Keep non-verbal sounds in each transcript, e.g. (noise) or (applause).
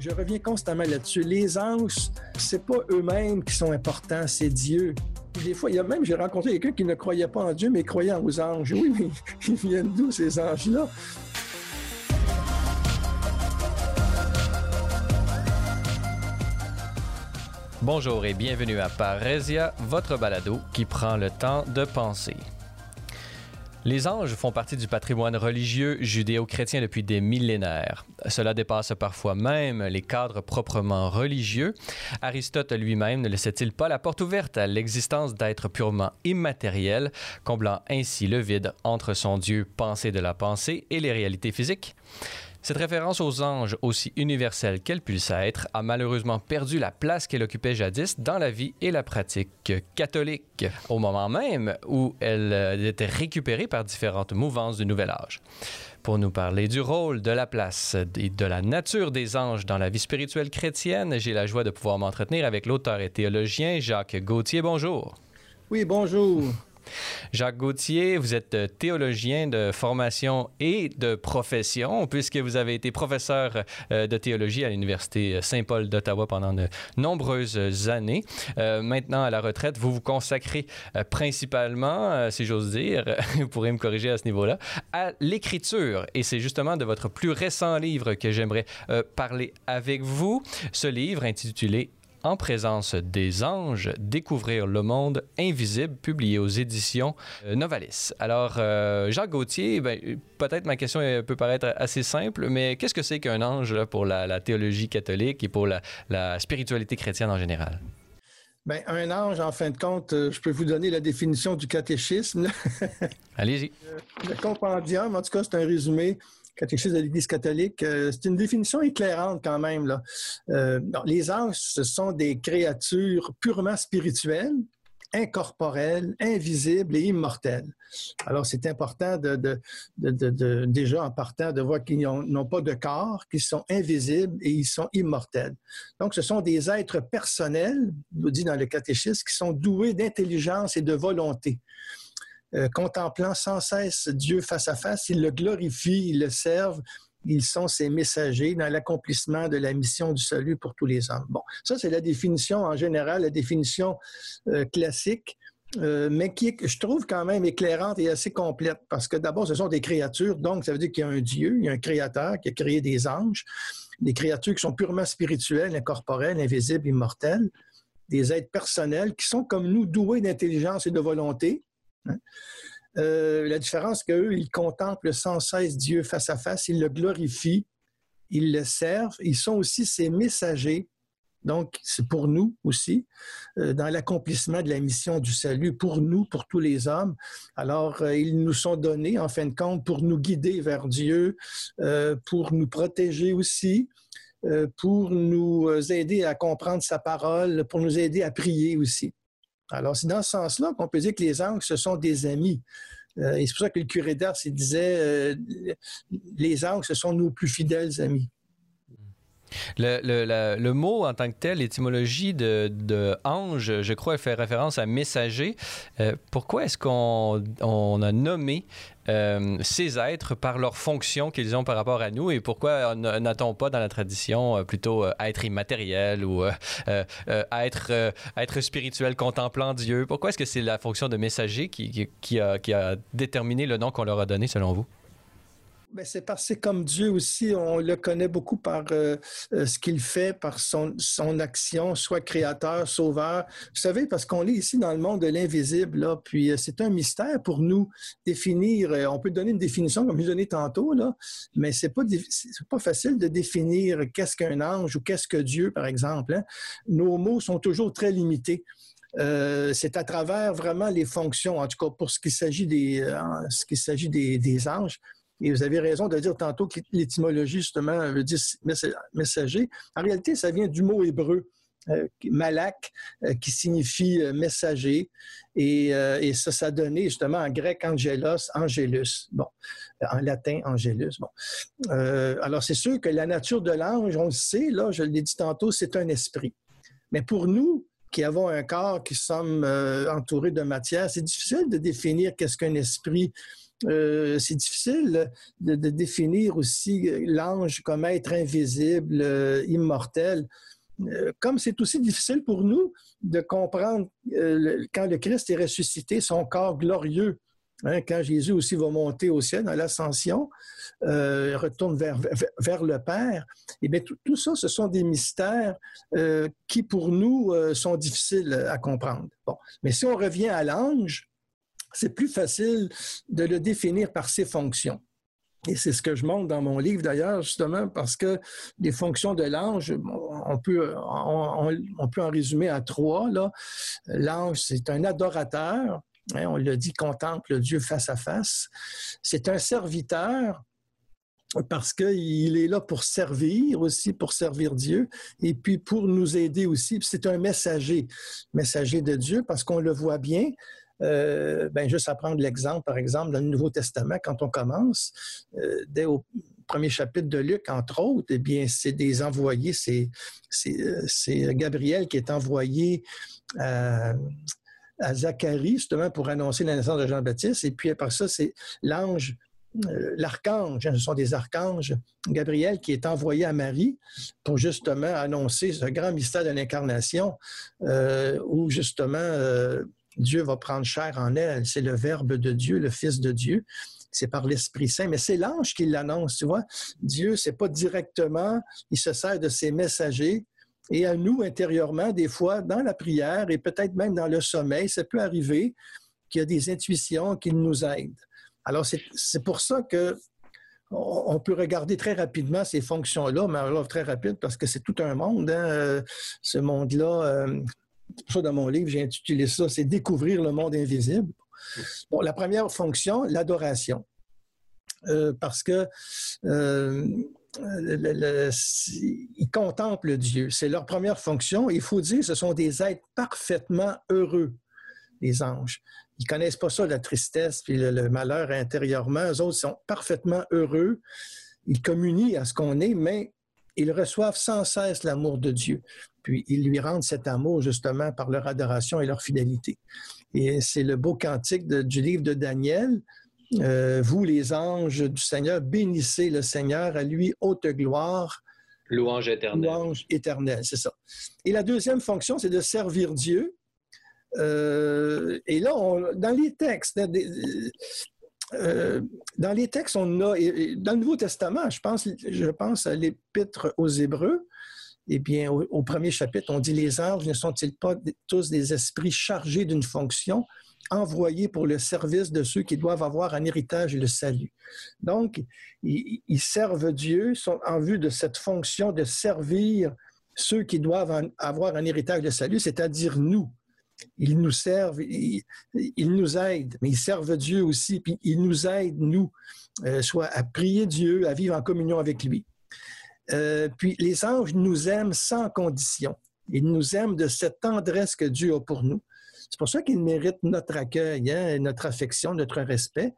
Je reviens constamment là-dessus. Les anges, c'est pas eux-mêmes qui sont importants, c'est Dieu. Des fois, il y a même, j'ai rencontré quelqu'un qui ne croyait pas en Dieu, mais croyait aux anges. Oui, mais (laughs) ils viennent d'où ces anges-là? Bonjour et bienvenue à Parésia, votre balado qui prend le temps de penser. Les anges font partie du patrimoine religieux judéo-chrétien depuis des millénaires. Cela dépasse parfois même les cadres proprement religieux. Aristote lui-même ne laissait-il pas la porte ouverte à l'existence d'êtres purement immatériels, comblant ainsi le vide entre son Dieu pensé de la pensée et les réalités physiques? Cette référence aux anges, aussi universelle qu'elle puisse être, a malheureusement perdu la place qu'elle occupait jadis dans la vie et la pratique catholique, au moment même où elle euh, était récupérée par différentes mouvances du Nouvel Âge. Pour nous parler du rôle, de la place et de la nature des anges dans la vie spirituelle chrétienne, j'ai la joie de pouvoir m'entretenir avec l'auteur et théologien Jacques Gauthier. Bonjour. Oui, bonjour. Jacques Gauthier, vous êtes euh, théologien de formation et de profession, puisque vous avez été professeur euh, de théologie à l'Université Saint-Paul d'Ottawa pendant de nombreuses années. Euh, maintenant, à la retraite, vous vous consacrez principalement, si j'ose dire, (laughs) vous pourrez me corriger à ce niveau-là, à l'écriture. Et c'est justement de votre plus récent livre que j'aimerais parler avec vous. Ce livre intitulé en présence des anges, découvrir le monde invisible, publié aux éditions euh, Novalis. Alors, euh, Jacques Gauthier, ben, peut-être ma question peut paraître assez simple, mais qu'est-ce que c'est qu'un ange pour la, théologie catholique et pour la, spiritualité chrétienne en général? Bien, un ange, en fin de compte, euh, je peux vous donner la définition du catéchisme. Allez-y. Le compendium, en tout cas, c'est un résumé catéchisme de l'Église catholique, euh, c'est une définition éclairante quand même. Euh, les anges, ce sont des créatures purement spirituelles, incorporelles, invisibles et immortelles. Alors, c'est important de, déjà en partant de voir qu'ils n'ont pas de corps, qu'ils sont invisibles et ils sont immortels. Donc, ce sont des êtres personnels, nous dit dans le catéchisme, qui sont doués d'intelligence et de volonté. Euh, contemplant sans cesse Dieu face à face, ils le glorifient, ils le servent, ils sont ses messagers dans l'accomplissement de la mission du salut pour tous les hommes. Bon, ça c'est la définition en général, la définition euh, classique. Euh, mais qui est, je trouve quand même éclairante et assez complète, parce que d'abord, ce sont des créatures, donc ça veut dire qu'il y a un Dieu, il y a un créateur qui a créé des anges, des créatures qui sont purement spirituelles, incorporelles, invisibles, immortelles, des êtres personnels qui sont comme nous doués d'intelligence et de volonté? Euh, la différence qu'eux, ils contemplent sans cesse Dieu face à face, ils le glorifient, ils le servent, ils sont aussi ses messagers. Donc, c'est pour nous aussi, euh, dans l'accomplissement de la mission du salut, pour nous, pour tous les hommes. Alors, euh, ils nous sont donnés, en fin de compte, pour nous guider vers Dieu, pour nous protéger aussi, pour nous aider à comprendre sa parole, pour nous aider à prier aussi. Alors, c'est dans ce sens-là qu'on peut dire que les anges, ce sont des amis. Euh, et c'est pour ça que le curé d'Ars disait euh, les anges, ce sont nos plus fidèles amis. Le, mot en tant que tel, l'étymologie de, ange, je crois, fait référence à messager. Euh, pourquoi est-ce qu'on a nommé euh, ces êtres par leur fonction qu'ils ont par rapport à nous et pourquoi n'a-t-on pas dans la tradition euh, plutôt être immatériel ou être, être spirituel contemplant Dieu? Pourquoi est-ce que c'est la fonction de messager qui a déterminé le nom qu'on leur a donné selon vous? Ben c'est parce que comme Dieu aussi, on le connaît beaucoup par euh, euh, ce qu'il fait, par son, son action, soit créateur, sauveur. Vous savez, parce qu'on est ici dans le monde de l'invisible, là, puis euh, c'est un mystère pour nous définir. on peut donner une définition comme je donné tantôt, là, mais c'est pas c'est pas facile de définir qu'est-ce qu'un ange ou qu'est-ce que Dieu, par exemple. Hein. Nos mots sont toujours très limités. C'est à travers vraiment les fonctions, en tout cas pour ce qui s'agit des, ce qui s'agit des, des anges, et vous avez raison de dire tantôt que l'étymologie, justement, veut dire messager. En réalité, ça vient du mot hébreu. Euh, malak, euh, qui signifie euh, messager, et, ça, ça donnait justement en grec angelos, angelus, bon, en latin angelus, bon. alors c'est sûr que la nature de l'ange, on le sait, là, je l'ai dit tantôt, c'est un esprit. Mais pour nous, qui avons un corps, qui sommes entourés de matière, c'est difficile de définir qu'est-ce qu'un esprit euh, c'est difficile de, définir aussi l'ange comme être invisible, euh, immortel. Euh, comme c'est aussi difficile pour nous de comprendre quand le Christ est ressuscité, son corps glorieux, hein, quand Jésus aussi va monter au ciel dans l'ascension, retourne vers, vers, le Père, et eh bien tout, ça, ce sont des mystères qui pour nous sont difficiles à comprendre. Bon, mais si on revient à l'ange, c'est plus facile de le définir par ses fonctions. Et c'est ce que je montre dans mon livre d'ailleurs, justement, parce que les fonctions de l'ange, on peut, on, peut en résumer à trois. L'ange, c'est un adorateur, hein, on le dit, contemple Dieu face à face. C'est un serviteur, parce qu'il est là pour servir aussi, pour servir Dieu, et puis pour nous aider aussi. C'est un messager, messager de Dieu, parce qu'on le voit bien, euh, ben, juste à prendre l'exemple, par exemple, dans le Nouveau Testament, quand on commence, euh, dès au premier chapitre de Luc, entre autres, eh bien, c'est des envoyés, c'est, c'est, Gabriel qui est envoyé à, Zacharie, justement, pour annoncer la naissance de Jean-Baptiste, et puis après ça, c'est l'ange euh, l'archange, hein, ce sont des archanges, Gabriel qui est envoyé à Marie pour justement annoncer ce grand mystère de l'incarnation où justement Dieu va prendre chair en elle. C'est le Verbe de Dieu, le Fils de Dieu. C'est par l'Esprit Saint, mais c'est l'ange qui l'annonce, tu vois. Dieu, c'est pas directement, il se sert de ses messagers. Et à nous, intérieurement, des fois, dans la prière et peut-être même dans le sommeil, ça peut arriver qu'il y a des intuitions qui nous aident. Alors, c'est pour ça que on peut regarder très rapidement ces fonctions-là, mais alors très rapide parce que c'est tout un monde. Hein, euh, ce monde-là, euh, ça, dans mon livre, j'ai intitulé ça, c'est Découvrir le monde invisible. Bon, la première fonction, l'adoration. Euh, parce que euh, ils contemplent Dieu. C'est leur première fonction. Il faut dire, ce sont des êtres parfaitement heureux, les anges. Ils connaissent pas ça, la tristesse puis le, le malheur intérieurement. Eux autres sont parfaitement heureux. Ils communient à ce qu'on est, mais ils reçoivent sans cesse l'amour de Dieu. Puis ils lui rendent cet amour justement par leur adoration et leur fidélité. Et c'est le beau cantique du livre de Daniel. Euh, vous, les anges du Seigneur, bénissez le Seigneur, à lui haute gloire. Louange éternelle. Louange éternelle, c'est ça. Et la deuxième fonction, c'est de servir Dieu. Euh, et là, dans les textes, euh, dans les textes, on a, dans le Nouveau Testament, je pense, je pense à l'Épître aux Hébreux, eh bien, au, premier chapitre, on dit les anges ne sont-ils pas tous des esprits chargés d'une fonction, envoyés pour le service de ceux qui doivent avoir un héritage et le salut? Donc, ils, servent Dieu sont en vue de cette fonction de servir ceux qui doivent avoir un héritage de salut, c'est-à-dire nous. Ils nous servent, ils, nous aident, mais ils servent Dieu aussi, puis ils nous aident, nous, euh, soit à prier Dieu, à vivre en communion avec lui. Euh, puis les anges nous aiment sans condition. Ils nous aiment de cette tendresse que Dieu a pour nous. C'est pour ça qu'ils méritent notre accueil, hein, notre affection, notre respect.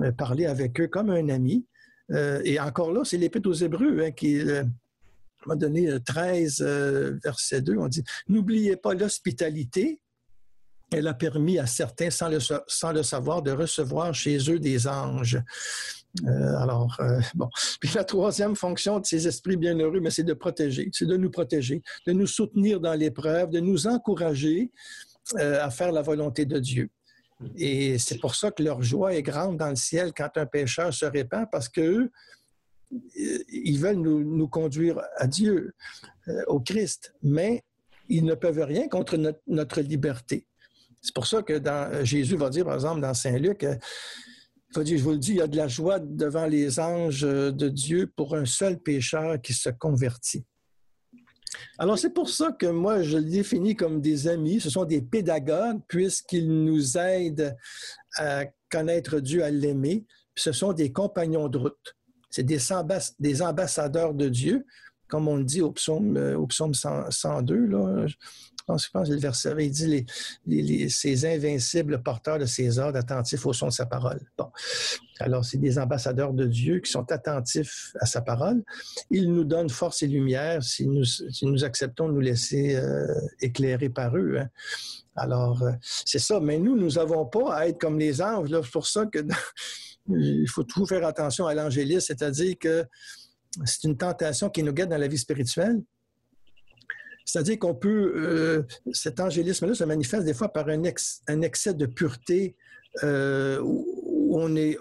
Euh, parler avec eux comme un ami. Euh, et encore là, c'est l'Épître aux Hébreux hein, qui m'a donné 13, verset 2. On dit N'oubliez pas l'hospitalité. Elle a permis à certains, sans le, sans le savoir, de recevoir chez eux des anges. Euh, alors, euh, (laughs) bon. Puis la troisième fonction de ces esprits bienheureux, mais c'est de protéger, c'est de nous protéger, de nous soutenir dans l'épreuve, de nous encourager euh, à faire la volonté de Dieu. Et c'est pour ça que leur joie est grande dans le ciel quand un pécheur se répand, parce qu'eux, ils veulent nous, conduire à Dieu, au Christ, mais ils ne peuvent rien contre notre, notre liberté. C'est pour ça que dans, Jésus va dire, par exemple, dans Saint Luc, je vous le dis, il y a de la joie devant les anges de Dieu pour un seul pécheur qui se convertit. Alors, c'est pour ça que moi, je le définis comme des amis. Ce sont des pédagogues, puisqu'ils nous aident à connaître Dieu, à l'aimer. Ce sont des compagnons de route. C'est des, ambassadeurs de Dieu, comme on le dit au psaume, euh, au psaume 102. Là je pense, que le verset, il dit les, ces invincibles porteurs de ses ordres attentifs au son de sa parole. Bon. Alors, c'est des ambassadeurs de Dieu qui sont attentifs à sa parole. Il nous donne force et lumière si nous, nous acceptons de nous laisser euh, éclairer par eux. Hein. Alors, euh, c'est ça. Mais nous, nous n'avons pas à être comme les anges. C'est pour ça que il faut toujours faire attention à l'angélisme, c'est-à-dire que c'est une tentation qui nous guette dans la vie spirituelle. C'est-à-dire qu'on peut, euh, cet angélisme-là se manifeste des fois par un, excès de pureté euh, où on est,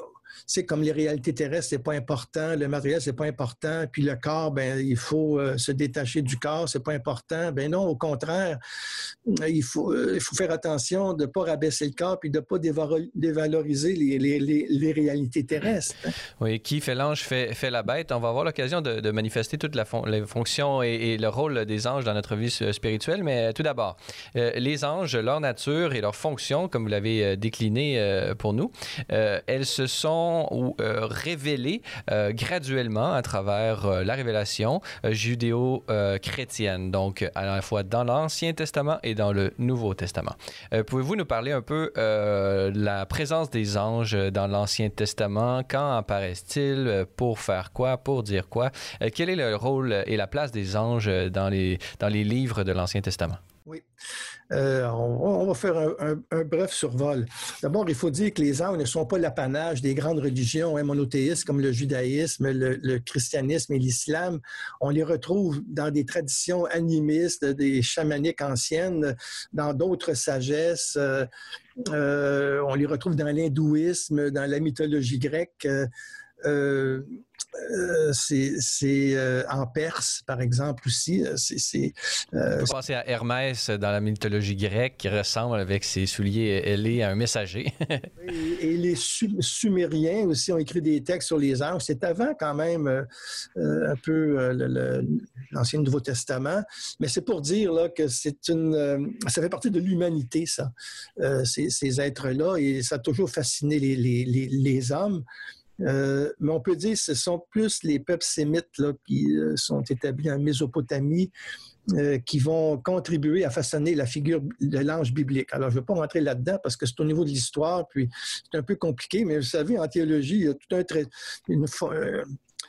c'est comme les réalités terrestres, c'est pas important, le matériel, c'est pas important, puis le corps, ben, il faut euh, se détacher du corps, c'est pas important. Ben non, au contraire, euh, il faut, euh, il faut faire attention de ne pas rabaisser le corps, puis de ne pas dévaloriser les, les, les, réalités terrestres. Hein. Oui, qui fait l'ange fait, fait, la bête. On va avoir l'occasion de, de, manifester toute la les fonctions et, le rôle des anges dans notre vie spirituelle, mais tout d'abord, les anges, leur nature et leur fonction, comme vous l'avez décliné pour nous, elles se sont ou euh, révélés euh, graduellement à travers euh, la révélation judéo-chrétienne, donc à la fois dans l'Ancien Testament et dans le Nouveau Testament. Pouvez-vous nous parler un peu de la présence des anges dans l'Ancien Testament? Quand apparaissent-ils? Pour faire quoi? Pour dire quoi? quel est le rôle et la place des anges dans les, dans les livres de l'Ancien Testament? Oui. Euh, on, va faire un, bref survol. D'abord, il faut dire que les anges ne sont pas l'apanage des grandes religions hein, monothéistes comme le judaïsme, le, christianisme et l'islam. On les retrouve dans des traditions animistes, des chamaniques anciennes, dans d'autres sagesses. Euh, euh, on les retrouve dans l'hindouisme, dans la mythologie grecque. C'est euh, en Perse, par exemple, aussi. Euh, c'est, On peut penser à Hermès dans la mythologie grecque qui ressemble avec ses souliers ailés à un messager. (laughs) et, les Sumériens aussi ont écrit des textes sur les anges. C'est avant quand même un peu l'Ancien Nouveau Testament. Mais c'est pour dire là, que c'est une, ça fait partie de l'humanité, ça, ces, ces êtres-là. Et ça a toujours fasciné les, les, les, les hommes. Euh, mais on peut dire que ce sont plus les peuples sémites qui euh, sont établis en Mésopotamie euh, qui vont contribuer à façonner la figure de l'ange biblique. Alors, je ne vais pas rentrer là-dedans parce que c'est au niveau de l'histoire, puis c'est un peu compliqué, mais vous savez, en théologie, il y a tout un trait,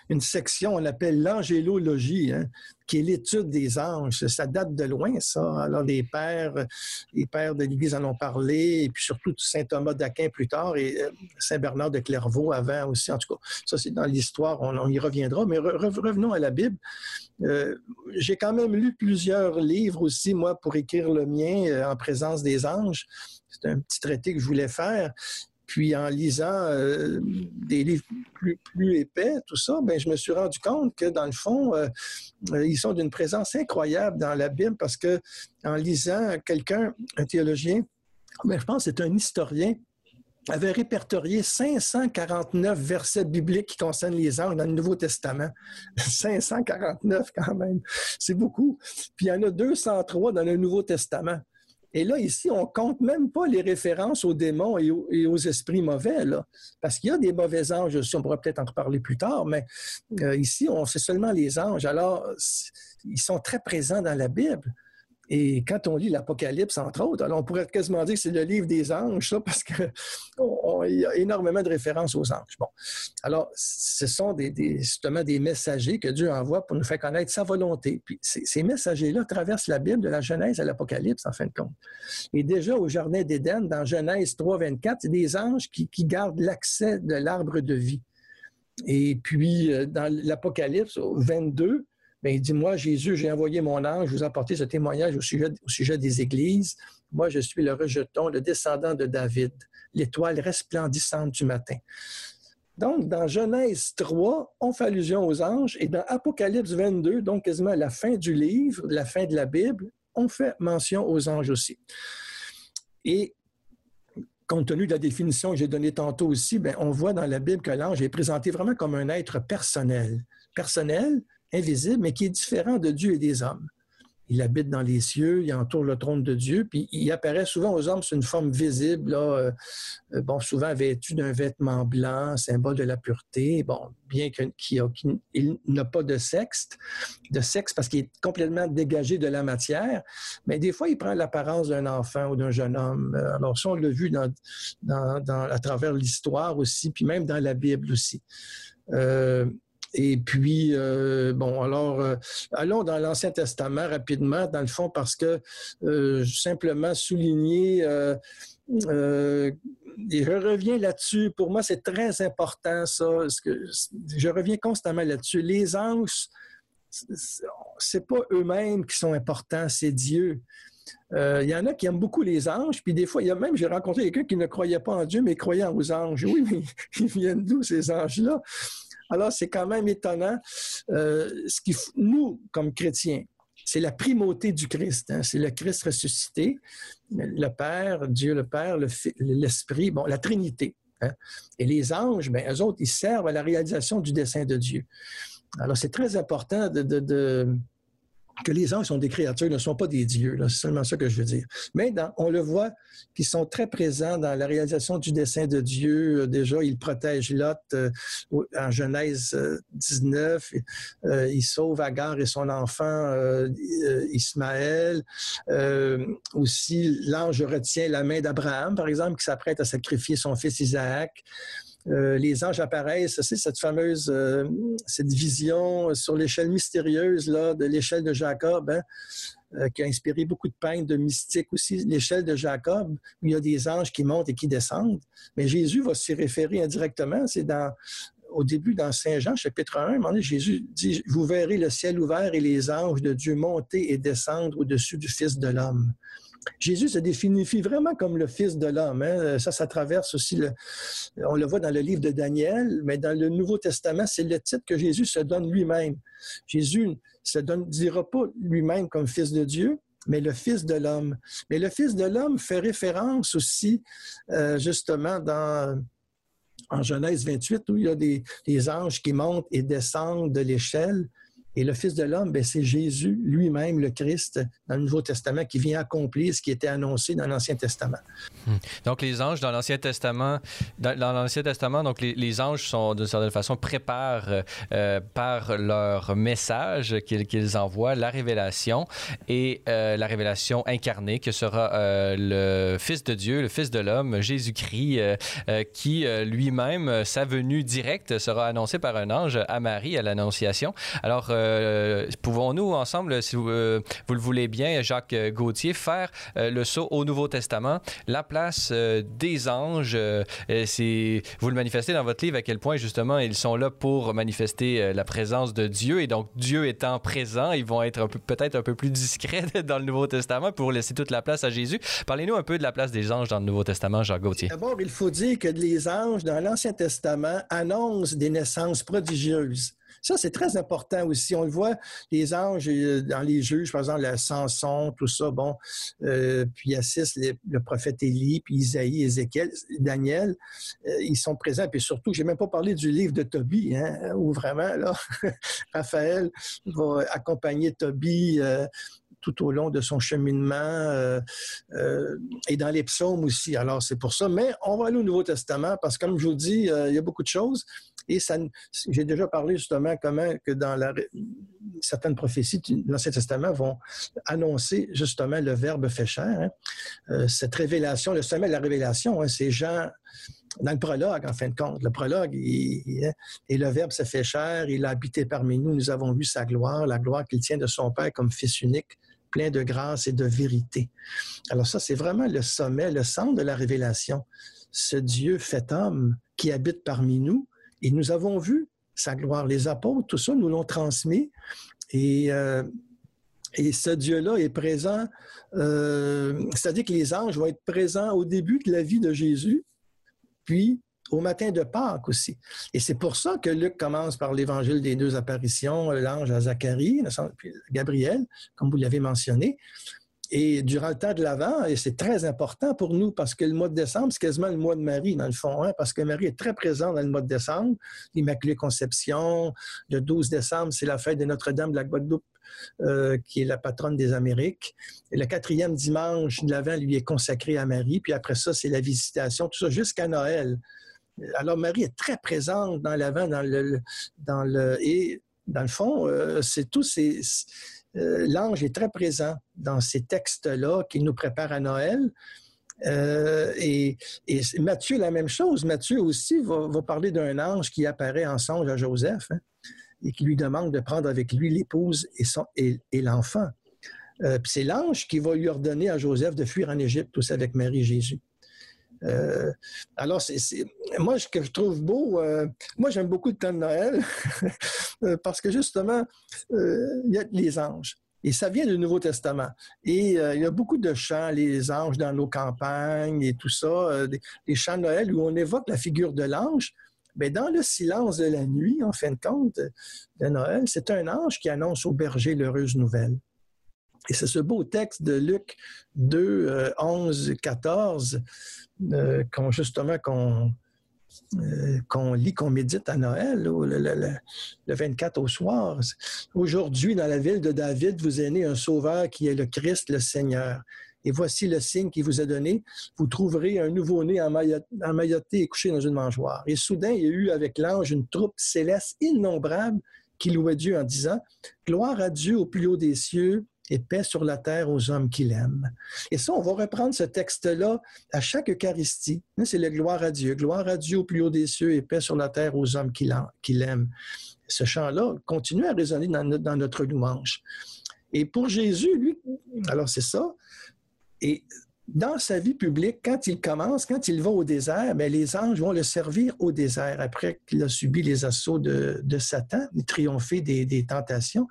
une section, on appelle l'angélologie, hein, qui est l'étude des anges. Ça date de loin, ça. Alors, les pères, les pères de l'Église en ont parlé, et puis surtout saint Thomas d'Aquin plus tard, et euh, saint Bernard de Clairvaux avant aussi. En tout cas, ça, c'est dans l'histoire, on, y reviendra. Mais revenons à la Bible. Euh, j'ai quand même lu plusieurs livres aussi, moi, pour écrire le mien euh, en présence des anges. C'est un petit traité que je voulais faire. Puis en lisant euh, des livres plus, plus, épais, tout ça, ben, je me suis rendu compte que dans le fond, euh, euh, ils sont d'une présence incroyable dans la Bible parce que en lisant quelqu'un, un théologien, ben, je pense que c'est un historien, avait répertorié 549 versets bibliques qui concernent les anges dans le Nouveau Testament. (laughs) 549 quand même, c'est beaucoup. Puis il y en a 203 dans le Nouveau Testament. Et là, ici, on compte même pas les références aux démons et aux, esprits mauvais. Parce qu'il y a des mauvais anges on pourra peut-être en reparler plus tard, mais euh, ici, on sait seulement les anges. Alors, ils sont très présents dans la Bible. Et quand on lit l'Apocalypse, entre autres, alors on pourrait quasiment dire que c'est le livre des anges, ça, parce qu'il (laughs) y a énormément de références aux anges. Bon. Alors, ce sont justement des messagers que Dieu envoie pour nous faire connaître sa volonté. Puis ces, messagers-là traversent la Bible de la Genèse à l'Apocalypse, en fin de compte. Et déjà au Jardin d'Éden, dans Genèse 3, 24, c'est des anges qui, qui gardent l'accès de l'arbre de vie. Et puis, euh, dans l'Apocalypse, 22, Bien, il dit, moi, Jésus, j'ai envoyé mon ange, vous apporter ce témoignage au sujet, des églises. Moi, je suis le rejeton, le descendant de David, l'étoile resplendissante du matin. Donc, dans Genèse 3, on fait allusion aux anges, et dans Apocalypse 22, donc quasiment à la fin du livre, la fin de la Bible, on fait mention aux anges aussi. Et compte tenu de la définition que j'ai donnée tantôt aussi, bien, on voit dans la Bible que l'ange est présenté vraiment comme un être personnel. Personnel, invisible, mais qui est différent de Dieu et des hommes. Il habite dans les cieux, il entoure le trône de Dieu, puis il apparaît souvent aux hommes sous une forme visible, là, euh, euh, bon, souvent vêtu d'un vêtement blanc, symbole de la pureté, bon, bien qu'il n'a pas de sexe, de sexe parce qu'il est complètement dégagé de la matière, mais des fois, il prend l'apparence d'un enfant ou d'un jeune homme. Euh, alors ça, on l'a vu à travers l'histoire aussi, puis même dans la Bible aussi. Et puis, euh, bon, alors, euh, allons dans l'Ancien Testament rapidement, dans le fond, parce que euh, simplement souligner et je reviens là-dessus. Pour moi, c'est très important, ça. Je reviens constamment là-dessus. Les anges, c'est pas eux-mêmes qui sont importants, c'est Dieu. Il y en a qui aiment beaucoup les anges, puis des fois, il y a même, j'ai rencontré quelqu'un qui ne croyait pas en Dieu, mais croyait aux anges. Oui, mais (laughs) ils viennent d'où ces anges-là? Alors, c'est quand même étonnant. Euh, ce qui, nous, comme chrétiens, c'est la primauté du Christ. Hein. C'est le Christ ressuscité, le Père, Dieu le Père, l'Esprit, bon, la Trinité. Hein. Et les anges, bien, eux autres, ils servent à la réalisation du dessein de Dieu. Alors, c'est très important de, que les anges sont des créatures, ne sont pas des dieux. C'est seulement ça que je veux dire. Mais on le voit qu'ils sont très présents dans la réalisation du dessein de Dieu. Euh, déjà, ils protègent Lot euh, en Genèse 19. Euh, ils sauvent Agar et son enfant Ismaël. aussi, l'ange retient la main d'Abraham, par exemple, qui s'apprête à sacrifier son fils Isaac. Euh, les anges apparaissent, c'est cette fameuse euh, vision sur l'échelle mystérieuse là, de l'échelle de Jacob, hein, euh, qui a inspiré beaucoup de peintres, de mystiques aussi. L'échelle de Jacob, où il y a des anges qui montent et qui descendent. Mais Jésus va s'y référer indirectement. C'est dans au début, dans Saint Jean, chapitre 1, Jésus dit, Vous verrez le ciel ouvert et les anges de Dieu monter et descendre au-dessus du Fils de l'homme. Jésus se définit vraiment comme le Fils de l'homme. Hein. Ça, ça traverse aussi, on le voit dans le livre de Daniel, mais dans le Nouveau Testament, c'est le titre que Jésus se donne lui-même. Jésus ne se dira pas lui-même comme Fils de Dieu, mais le Fils de l'homme. Mais le Fils de l'homme fait référence aussi, euh, justement, dans en Genèse 28, où il y a des anges qui montent et descendent de l'échelle. Et le Fils de l'homme, ben, c'est Jésus lui-même, le Christ, dans le Nouveau Testament, qui vient accomplir ce qui était annoncé dans l'Ancien Testament. Hmm. Donc, les anges dans l'Ancien Testament, dans, l'Ancien Testament, donc les, anges sont d'une certaine façon préparent euh, euh, par leur message qu'ils envoient la révélation et euh, la révélation incarnée que sera le Fils de Dieu, le Fils de l'homme, Jésus-Christ, qui lui-même, sa venue directe sera annoncée par un ange à Marie à l'Annonciation. Alors, euh, pouvons-nous ensemble, si euh, vous, le voulez bien, Jacques Gauthier, faire euh, le saut au Nouveau Testament, la place des anges. c'est, vous le manifestez dans votre livre à quel point justement ils sont là pour manifester la présence de Dieu et donc Dieu étant présent, ils vont être peut-être un peu plus discrets (laughs) dans le Nouveau Testament pour laisser toute la place à Jésus. Parlez-nous un peu de la place des anges dans le Nouveau Testament, Jacques Gauthier. D'abord, il faut dire que les anges dans l'Ancien Testament annoncent des naissances prodigieuses. Ça, c'est très important aussi. On le voit, les anges euh, dans les juges, par exemple, la Samson, tout ça, bon, euh, puis assiste le prophète Élie, puis Isaïe, Ézéchiel, Daniel, euh, ils sont présents. Puis surtout, j'ai même pas parlé du livre de Tobie, hein, où vraiment, là, (laughs) Raphaël va accompagner Tobie tout au long de son cheminement et dans les psaumes aussi. Alors, c'est pour ça. Mais on va aller au Nouveau Testament parce que, comme je vous dis, il y a beaucoup de choses. Et j'ai déjà parlé justement comment que dans certaines prophéties de l'Ancien Testament vont annoncer justement le Verbe fait chair. Hein. Euh, cette révélation, le sommet de la révélation, hein, c'est Jean dans le prologue, en fin de compte. Le prologue, hein, et le Verbe s'est fait chair, il a habité parmi nous, nous avons vu sa gloire, la gloire qu'il tient de son Père comme Fils unique, plein de grâce et de vérité. Alors ça, c'est vraiment le sommet, le centre de la révélation. Ce Dieu fait homme qui habite parmi nous, et nous avons vu sa gloire. Les apôtres, tout ça, nous l'ont transmis. Et, euh, et ce Dieu-là est présent, euh, c'est-à-dire que les anges vont être présents au début de la vie de Jésus, puis au matin de Pâques aussi. Et c'est pour ça que Luc commence par l'évangile des deux apparitions, l'ange à Zacharie, puis Gabriel, comme vous l'avez mentionné. Et durant le temps de l'Avent, et c'est très important pour nous parce que le mois de décembre, c'est quasiment le mois de Marie, dans le fond, hein, parce que Marie est très présente dans le mois de décembre. L'Immaculée Conception, le 12 décembre, c'est la fête de Notre-Dame de la Guadeloupe, euh, qui est la patronne des Amériques. Et le quatrième dimanche de l'Avent lui est consacré à Marie. Puis après ça, c'est la visitation, tout ça jusqu'à Noël. Alors Marie est très présente dans l'Avent, dans le, dans le, et dans le fond, euh, c'est tous ces euh, l'ange est très présent dans ces textes-là qui nous préparent à Noël. Euh, et, Matthieu, la même chose. Matthieu aussi va, parler d'un ange qui apparaît en songe à Joseph hein, et qui lui demande de prendre avec lui l'épouse et, l'enfant. C'est l'ange qui va lui ordonner à Joseph de fuir en Égypte, aussi avec Marie Jésus. Alors, c'est, moi, ce que je trouve beau, moi, j'aime beaucoup le temps de Noël (laughs) parce que justement, il y a les anges. Et ça vient du Nouveau Testament. Et il y a beaucoup de chants, les anges dans nos campagnes et tout ça, des, chants de Noël où on évoque la figure de l'ange. Mais dans le silence de la nuit, en fin de compte, de Noël, c'est un ange qui annonce au berger l'heureuse nouvelle. Et c'est ce beau texte de Luc 2, 11, 14, qu'on, justement qu'on, euh, qu'on lit, qu'on médite à Noël, le, 24 au soir. Aujourd'hui, dans la ville de David, vous est né un sauveur qui est le Christ, le Seigneur. Et voici le signe qui vous est donné. Vous trouverez un nouveau-né emmailloté et couché dans une mangeoire. Et soudain, il y a eu avec l'ange une troupe céleste innombrable qui louait Dieu en disant Gloire à Dieu au plus haut des cieux et paix sur la terre aux hommes qu'il aime. Et ça, on va reprendre ce texte-là à chaque Eucharistie. C'est le gloire à Dieu. Gloire à Dieu au plus haut des cieux et paix sur la terre aux hommes qu'il aime. Ce chant-là continue à résonner dans notre, louange. Et pour Jésus, lui, alors c'est ça. Et dans sa vie publique, quand il commence, quand il va au désert, ben, les anges vont le servir au désert après qu'il a subi les assauts de, de Satan, triomphé des, des tentations.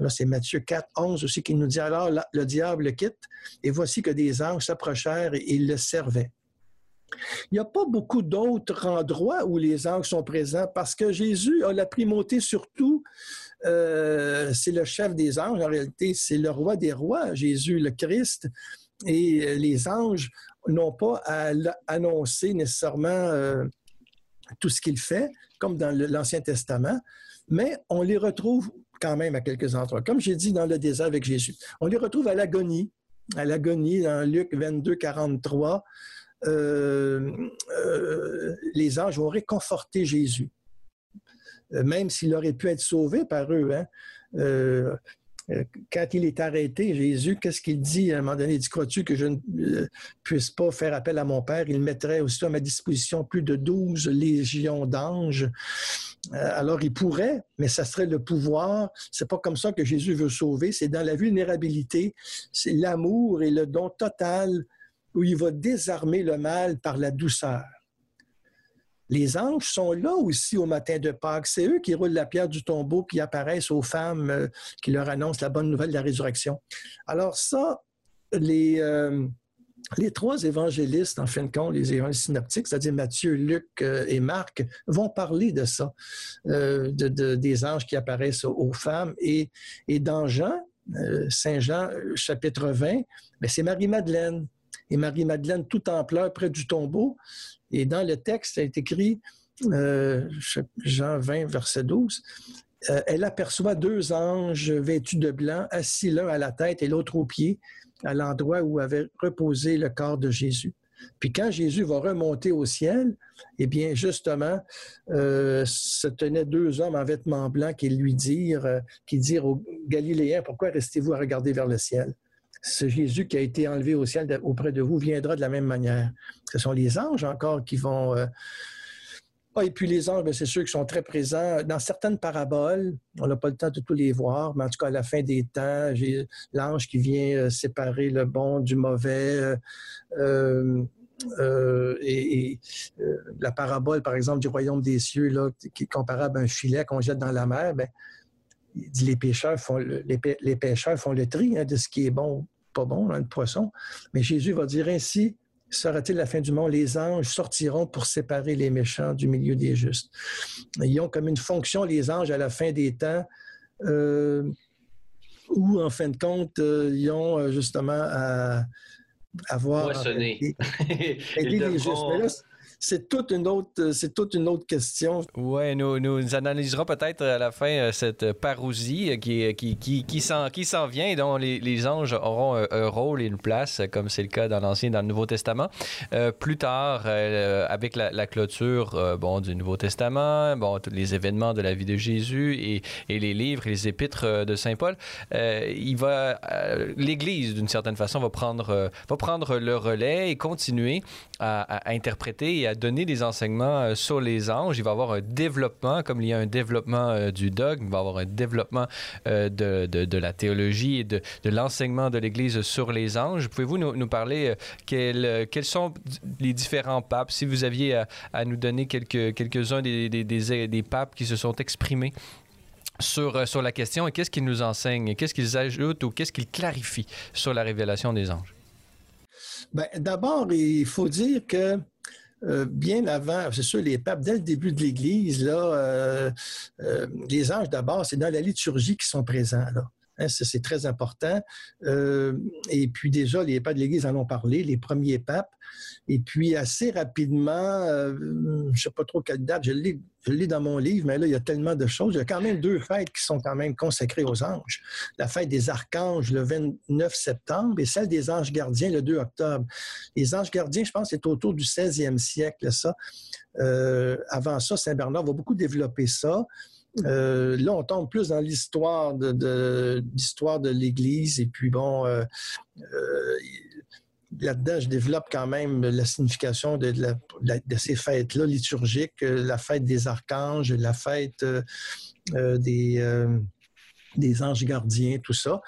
Là, c'est Matthieu 4, 11 aussi qui nous dit alors le diable le quitte et voici que des anges s'approchèrent et ils le servaient. Il n'y a pas beaucoup d'autres endroits où les anges sont présents parce que Jésus a la primauté sur tout. Euh, c'est le chef des anges, en réalité, c'est le roi des rois, Jésus le Christ. Et les anges n'ont pas à annoncer nécessairement euh, tout ce qu'il fait, comme dans l'Ancien Testament, mais on les retrouve quand même à quelques endroits. Comme j'ai dit dans le désert avec Jésus. On les retrouve à l'agonie, à l'agonie dans Luc 22, 43. Euh, euh, les anges ont réconforté Jésus, euh, même s'il aurait pu être sauvé par eux. Hein. Quand il est arrêté, Jésus, qu'est-ce qu'il dit? À un moment donné? Il dit, crois-tu que je ne euh, puisse pas faire appel à mon Père? Il mettrait aussi à ma disposition plus de douze légions d'anges. Euh, alors, il pourrait, mais ça serait le pouvoir. C'est pas comme ça que Jésus veut sauver. C'est dans la vulnérabilité. C'est l'amour et le don total où il va désarmer le mal par la douceur. Les anges sont là aussi au matin de Pâques. C'est eux qui roulent la pierre du tombeau, qui apparaissent aux femmes, euh, qui leur annoncent la bonne nouvelle de la résurrection. Alors ça, les, euh, les trois évangélistes, en fin de compte, les évangélistes synoptiques, c'est-à-dire Matthieu, Luc euh, et Marc, vont parler de ça, de, des anges qui apparaissent aux, femmes. Et, et dans Jean, Saint Jean, chapitre 20, ben, c'est Marie-Madeleine. Et Marie-Madeleine, tout en pleurs près du tombeau, et dans le texte, il est écrit, euh, Jean 20, verset 12, euh, elle aperçoit deux anges vêtus de blanc, assis l'un à la tête et l'autre aux pieds, à l'endroit où avait reposé le corps de Jésus. Puis quand Jésus va remonter au ciel, eh bien, justement, euh, se tenaient deux hommes en vêtements blancs qui lui dirent, qui dirent aux Galiléens, pourquoi restez-vous à regarder vers le ciel? Ce Jésus qui a été enlevé au ciel auprès de vous viendra de la même manière. Ce sont les anges encore qui vont... Euh, ah, et puis les anges, ben, c'est ceux qui sont très présents dans certaines paraboles. On n'a pas le temps de tous les voir, mais en tout cas, à la fin des temps, j'ai l'ange qui vient euh, séparer le bon du mauvais. Euh, et, la parabole, par exemple, du royaume des cieux, qui est comparable à un filet qu'on jette dans la mer, ben, il dit les pêcheurs font le, les, pêcheurs font le tri hein, de ce qui est bon, pas bon dans le poisson. Mais Jésus va dire ainsi sera-t-il la fin du monde Les anges sortiront pour séparer les méchants du milieu des justes. Ils ont comme une fonction, les anges, à la fin des temps, euh, où, en fin de compte, euh, ils ont euh, justement à avoir... (laughs) Aider les justes c'est toute une autre, c'est toute une autre question. Oui, nous, nous analyserons peut-être à la fin euh, cette parousie qui, qui, qui, qui s'en vient, dont les, les, anges auront un, rôle et une place, comme c'est le cas dans l'Ancien et dans le Nouveau Testament. Euh, plus tard, euh, avec la, clôture bon, du Nouveau Testament, bon, tous les événements de la vie de Jésus et, et les livres et les épîtres de Saint Paul, il va, l'Église, d'une certaine façon, va prendre, va prendre le relais et continuer à, à interpréter et à donner des enseignements sur les anges. Il va y avoir un développement, comme il y a un développement du dogme, il va y avoir un développement de, de, la théologie et de, de l'enseignement de l'Église sur les anges. Pouvez-vous nous, parler quels, quels, sont les différents papes, si vous aviez à, nous donner quelques, quelques-uns des, des, des, papes qui se sont exprimés sur, euh, sur la question et qu'est-ce qu'ils nous enseignent, qu'est-ce qu'ils ajoutent ou qu'est-ce qu'ils clarifient sur la révélation des anges? Bien, D'abord, il faut dire que euh, bien avant, c'est sûr, les papes, dès le début de l'Église, là, euh, les anges d'abord, c'est dans la liturgie qui sont présents. Là. Hein, c'est très important. Euh, et puis déjà, les papes de l'Église en ont parlé, les premiers papes. Et puis assez rapidement, euh, je ne sais pas trop quelle date, je l'ai dans mon livre, mais là, il y a tellement de choses. Il y a quand même deux fêtes qui sont quand même consacrées aux anges. La fête des archanges le 29 septembre et celle des anges gardiens le 2 octobre. Les anges gardiens, je pense, c'est autour du 16e siècle, ça. Euh, avant ça, Saint-Bernard va beaucoup développer ça. Euh, là, on tombe plus dans l'histoire de, l'histoire de l'Église. Et puis, bon, euh, euh, là-dedans, je développe quand même la signification de, ces fêtes-là liturgiques, la fête des archanges, la fête des, des anges gardiens, tout ça.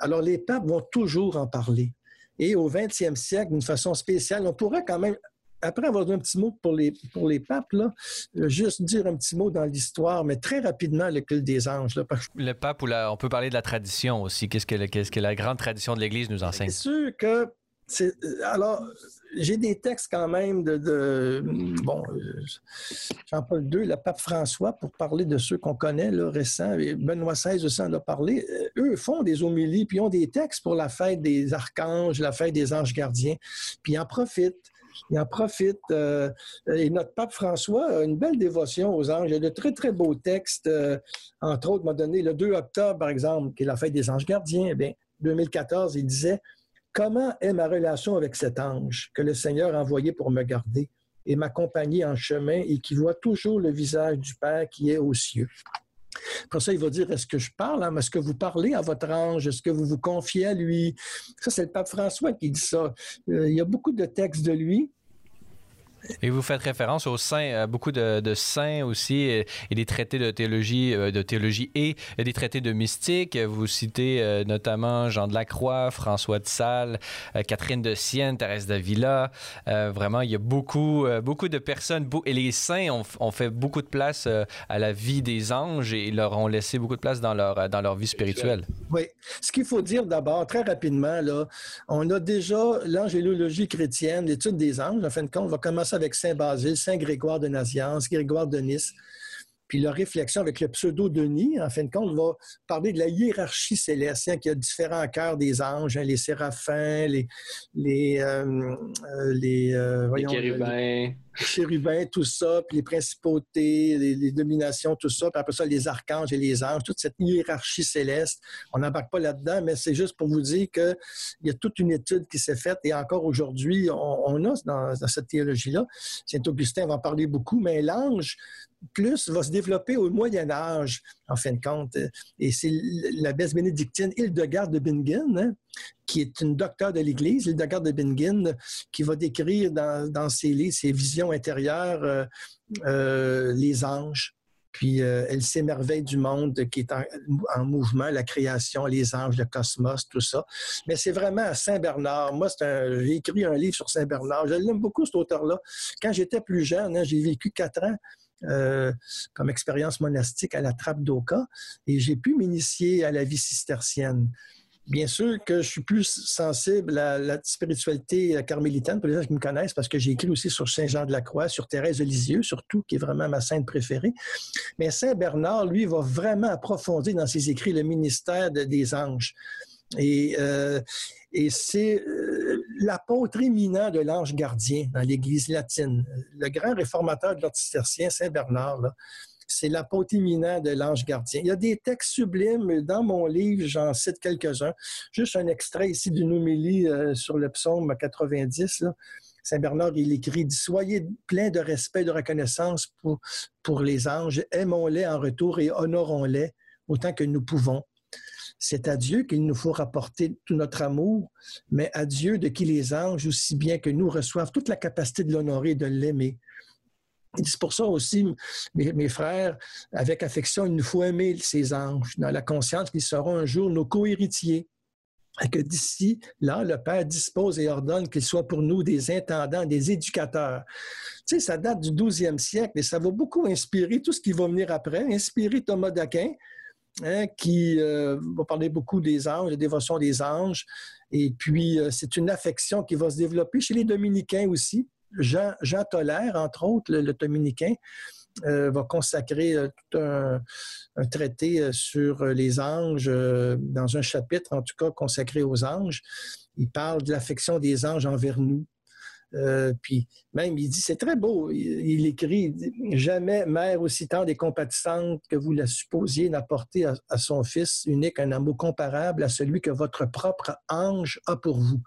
alors, les papes vont toujours en parler. Et au 20e siècle, d'une façon spéciale, on pourrait quand même après avoir dit un petit mot pour les, pour les papes, là, euh, juste dire un petit mot dans l'histoire, mais très rapidement, le culte des anges. Là, Le pape, ou la, on peut parler de la tradition aussi. Qu'est-ce que, qu'est-ce que la grande tradition de l'Église nous enseigne? C'est sûr que. C'est, euh, alors, j'ai des textes quand même de. de bon, euh, Jean-Paul II, le pape François, pour parler de ceux qu'on connaît, là, récents. Benoît XVI aussi en a parlé. Eux font des homélies, puis ont des textes pour la fête des archanges, la fête des anges gardiens, puis ils en profitent il en profite. Euh, et notre pape François a une belle dévotion aux anges. Il a de très, très beaux textes. Euh, entre autres, m'a donné le 2 octobre, par exemple, qui est la fête des anges gardiens. Eh bien, 2014, il disait Comment est ma relation avec cet ange que le Seigneur a envoyé pour me garder et m'accompagner en chemin et qui voit toujours le visage du Père qui est aux cieux? Après ça, il va dire, est-ce que je parle? Hein? Est-ce que vous parlez à votre ange? Est-ce que vous vous confiez à lui? Ça, c'est le pape François qui dit ça. Euh, il y a beaucoup de textes de lui. (laughs) Et vous faites référence aux saints, à beaucoup de, saints aussi, et, des traités de théologie, euh, de théologie et, des traités de mystique. Vous citez euh, notamment Jean de la Croix, François de Sales, euh, Catherine de Sienne, Thérèse d'Avila. vraiment, il y a beaucoup, beaucoup de personnes, et les saints ont, fait beaucoup de place à la vie des anges et leur ont laissé beaucoup de place dans leur, dans leur vie spirituelle. Oui. Ce qu'il faut dire d'abord, très rapidement, là, on a déjà l'angélologie chrétienne, l'étude des anges, en fin de compte, va commencer avec Saint Basile, Saint Grégoire de Naziance, Grégoire de Nice. Puis la réflexion avec le pseudo-Denis, en fin de compte, va parler de la hiérarchie céleste, hein, qui a différents cœurs des anges, hein, les séraphins, les, les, euh, euh, les, euh, les chérubins tout ça, puis les principautés, les, dominations, tout ça, puis après ça, les archanges et les anges, toute cette hiérarchie céleste. On n'embarque pas là-dedans, mais c'est juste pour vous dire qu'il y a toute une étude qui s'est faite et encore aujourd'hui, on, a dans, cette théologie-là, Saint-Augustin va en parler beaucoup, mais l'ange, plus, va se développer au Moyen Âge, en fin de compte. Et c'est la baisse bénédictine Hildegarde de Bingen, hein, qui est une docteure de l'Église, Hildegarde de Bingen, qui va décrire dans, ses livres, ses visions intérieures, euh, euh, les anges. Puis euh, elle s'émerveille du monde qui est en, mouvement, la création, les anges, le cosmos, tout ça. Mais c'est vraiment à Saint-Bernard. Moi, j'ai écrit un livre sur Saint-Bernard. Je l'aime beaucoup, cet auteur-là. Quand j'étais plus jeune, hein, j'ai vécu quatre ans comme expérience monastique à la Trappe d'Oka et j'ai pu m'initier à la vie cistercienne. Bien sûr que je suis plus sensible à la spiritualité carmélitaine, pour les gens qui me connaissent, parce que j'ai écrit aussi sur Saint Jean de la Croix, sur Thérèse de Lisieux, surtout, qui est vraiment ma sainte préférée. Mais Saint Bernard, lui, va vraiment approfondir dans ses écrits le ministère des anges. Et, euh, et c'est euh, l'apôtre éminent de l'ange gardien dans l'Église latine. Le grand réformateur de l'ordre cistercien, Saint Bernard, c'est l'apôtre imminent de l'ange gardien. Il y a des textes sublimes. Dans mon livre, j'en cite quelques-uns. Juste un extrait ici d'une homélie euh, sur le psaume 90. Saint Bernard, il écrit Soyez pleins de respect et de reconnaissance pour, pour les anges. Aimons-les en retour et honorons-les autant que nous pouvons. C'est à Dieu qu'il nous faut rapporter tout notre amour, mais à Dieu de qui les anges, aussi bien que nous, reçoivent toute la capacité de l'honorer et de l'aimer. C'est pour ça aussi, mes, frères, avec affection, il nous faut aimer ces anges, dans la conscience qu'ils seront un jour nos co-héritiers. Et que d'ici, là, le Père dispose et ordonne qu'ils soient pour nous des intendants, des éducateurs. Tu sais, ça date du 12e siècle et ça va beaucoup inspirer tout ce qui va venir après, inspirer Thomas d'Aquin, Hein, qui euh, va parler beaucoup des anges, de dévotion des anges. Et puis, euh, c'est une affection qui va se développer chez les dominicains aussi. Jean, Jean Tolère, entre autres, le, dominicain, euh, va consacrer tout un, traité sur les anges dans un chapitre, en tout cas, consacré aux anges. Il parle de l'affection des anges envers nous. Euh, puis même, il dit, c'est très beau, il, écrit, jamais mère aussi tendre et compatissante que vous la supposiez n'a porté à, son fils unique un amour comparable à celui que votre propre ange a pour vous.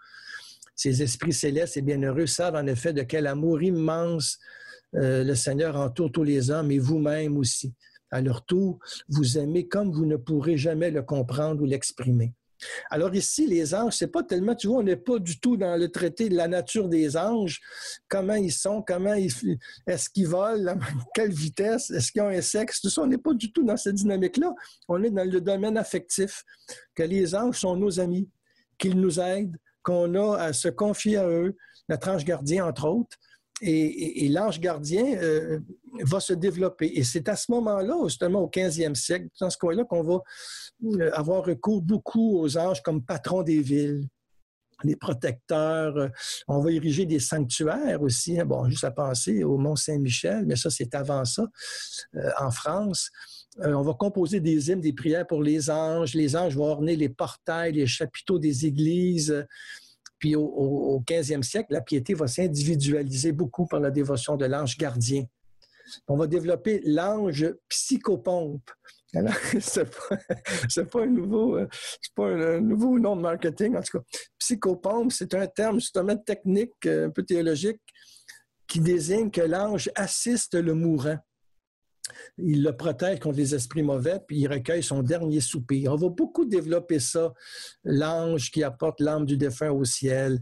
Ces esprits célestes et bienheureux savent en effet de quel amour immense euh, le Seigneur entoure tous les hommes et vous-même aussi. À leur tour, vous aimez comme vous ne pourrez jamais le comprendre ou l'exprimer. Alors ici, les anges, c'est pas tellement, tu vois, on n'est pas du tout dans le traité de la nature des anges, comment ils sont, comment ils, est-ce qu'ils volent, (laughs) quelle vitesse, est-ce qu'ils ont un sexe, tout ça, on n'est pas du tout dans cette dynamique-là. On est dans le domaine affectif, que les anges sont nos amis, qu'ils nous aident, qu'on a à se confier à eux, notre ange gardien, entre autres, et, l'ange gardien euh, va se développer. Et c'est à ce moment-là, justement au 15e siècle, dans ce coin-là, qu'on va euh, avoir recours beaucoup aux anges comme patrons des villes, les protecteurs. Euh, on va ériger des sanctuaires aussi. Hein. Bon, juste à penser au Mont Saint-Michel, mais ça, c'est avant ça, en France. on va composer des hymnes, des prières pour les anges. Les anges vont orner les portails, les chapiteaux des églises. Puis au, 15e siècle, la piété va s'individualiser beaucoup par la dévotion de l'ange gardien. On va développer l'ange psychopompe. (laughs) Ce n'est pas, un nouveau, euh, un, nouveau nom de marketing, en tout cas. Psychopompe, c'est un terme justement technique, euh, un peu théologique, qui désigne que l'ange assiste le mourant il le protège contre les esprits mauvais, puis il recueille son dernier soupir. On va beaucoup développer ça, l'ange qui apporte l'âme du défunt au ciel.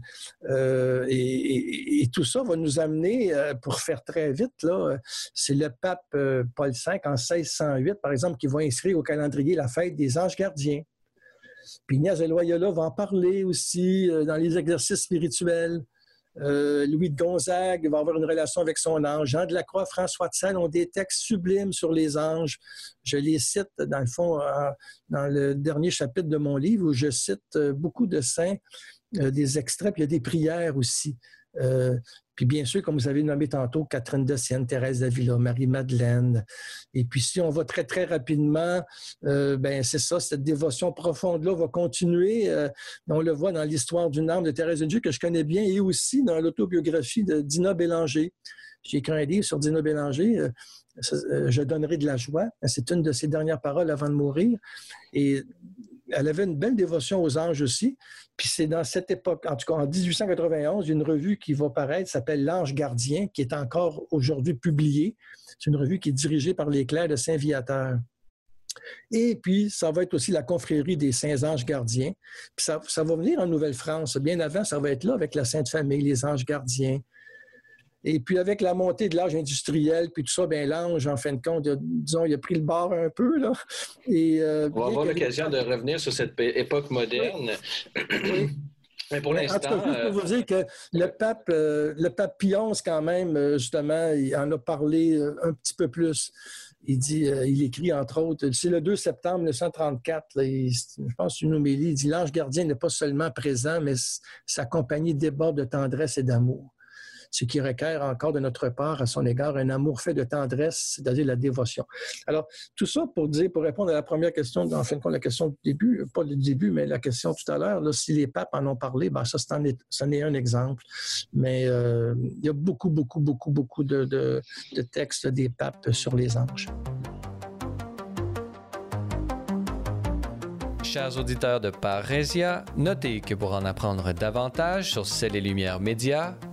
Euh, et, tout ça va nous amener, euh, pour faire très vite, là, c'est le pape euh, Paul V en 1608, par exemple, qui va inscrire au calendrier la fête des anges gardiens. Puis Ignace de Loyola va en parler aussi dans les exercices spirituels. Euh, Louis de Gonzague va avoir une relation avec son ange. Jean de la Croix, François de Sales ont des textes sublimes sur les anges. Je les cite, dans le fond, dans le dernier chapitre de mon livre, où je cite euh, beaucoup de saints, euh, des extraits, puis il y a des prières aussi. Puis bien sûr, comme vous avez nommé tantôt, Catherine de Sienne, Thérèse d'Avila, Marie-Madeleine. Et puis si on va très, très rapidement, euh, ben c'est ça, cette dévotion profonde-là va continuer. Euh, on le voit dans l'histoire d'une âme de Thérèse de Dieu que je connais bien et aussi dans l'autobiographie de Dina Bélanger. J'ai écrit un livre sur Dina Bélanger. Euh, je donnerai de la joie. C'est une de ses dernières paroles avant de mourir. Et elle avait une belle dévotion aux anges aussi. Puis c'est dans cette époque, en tout cas en 1891, une revue qui va paraître, s'appelle L'Ange gardien, qui est encore aujourd'hui publiée. C'est une revue qui est dirigée par les clercs de Saint-Viateur. Et puis, ça va être aussi la confrérie des Saints Anges Gardiens. Puis ça, ça va venir en Nouvelle-France. Bien avant, ça va être là avec la Sainte Famille, les Anges Gardiens. Et puis avec la montée de l'âge industriel, puis tout ça, bien l'ange, en fin de compte, disons, il a pris le bord un peu. Là. Et, euh, On va avoir l'occasion de revenir sur cette époque moderne. (clears throat) Mais pour l'instant. En tout cas, pour vous dire que le pape, euh, le pape Pion, quand même, euh, justement, il en a parlé un petit peu plus. Il dit, il écrit entre autres, c'est le 2 septembre 1934, je pense une homélie, il dit L'ange gardien n'est pas seulement présent, mais sa compagnie déborde de tendresse et d'amour ce qui requiert encore de notre part à son égard un amour fait de tendresse, c'est-à-dire la dévotion. Alors, tout ça pour dire, pour répondre à la première question, en fin de compte, la question du début, pas le début, mais la question tout à l'heure, si les papes en ont parlé, ben ça, c'en est, un exemple. Mais euh, il y a beaucoup, beaucoup, beaucoup, beaucoup de, de, de textes des papes sur les anges. Chers auditeurs de Parésia, notez que pour en apprendre davantage sur Celles et Lumières Médias,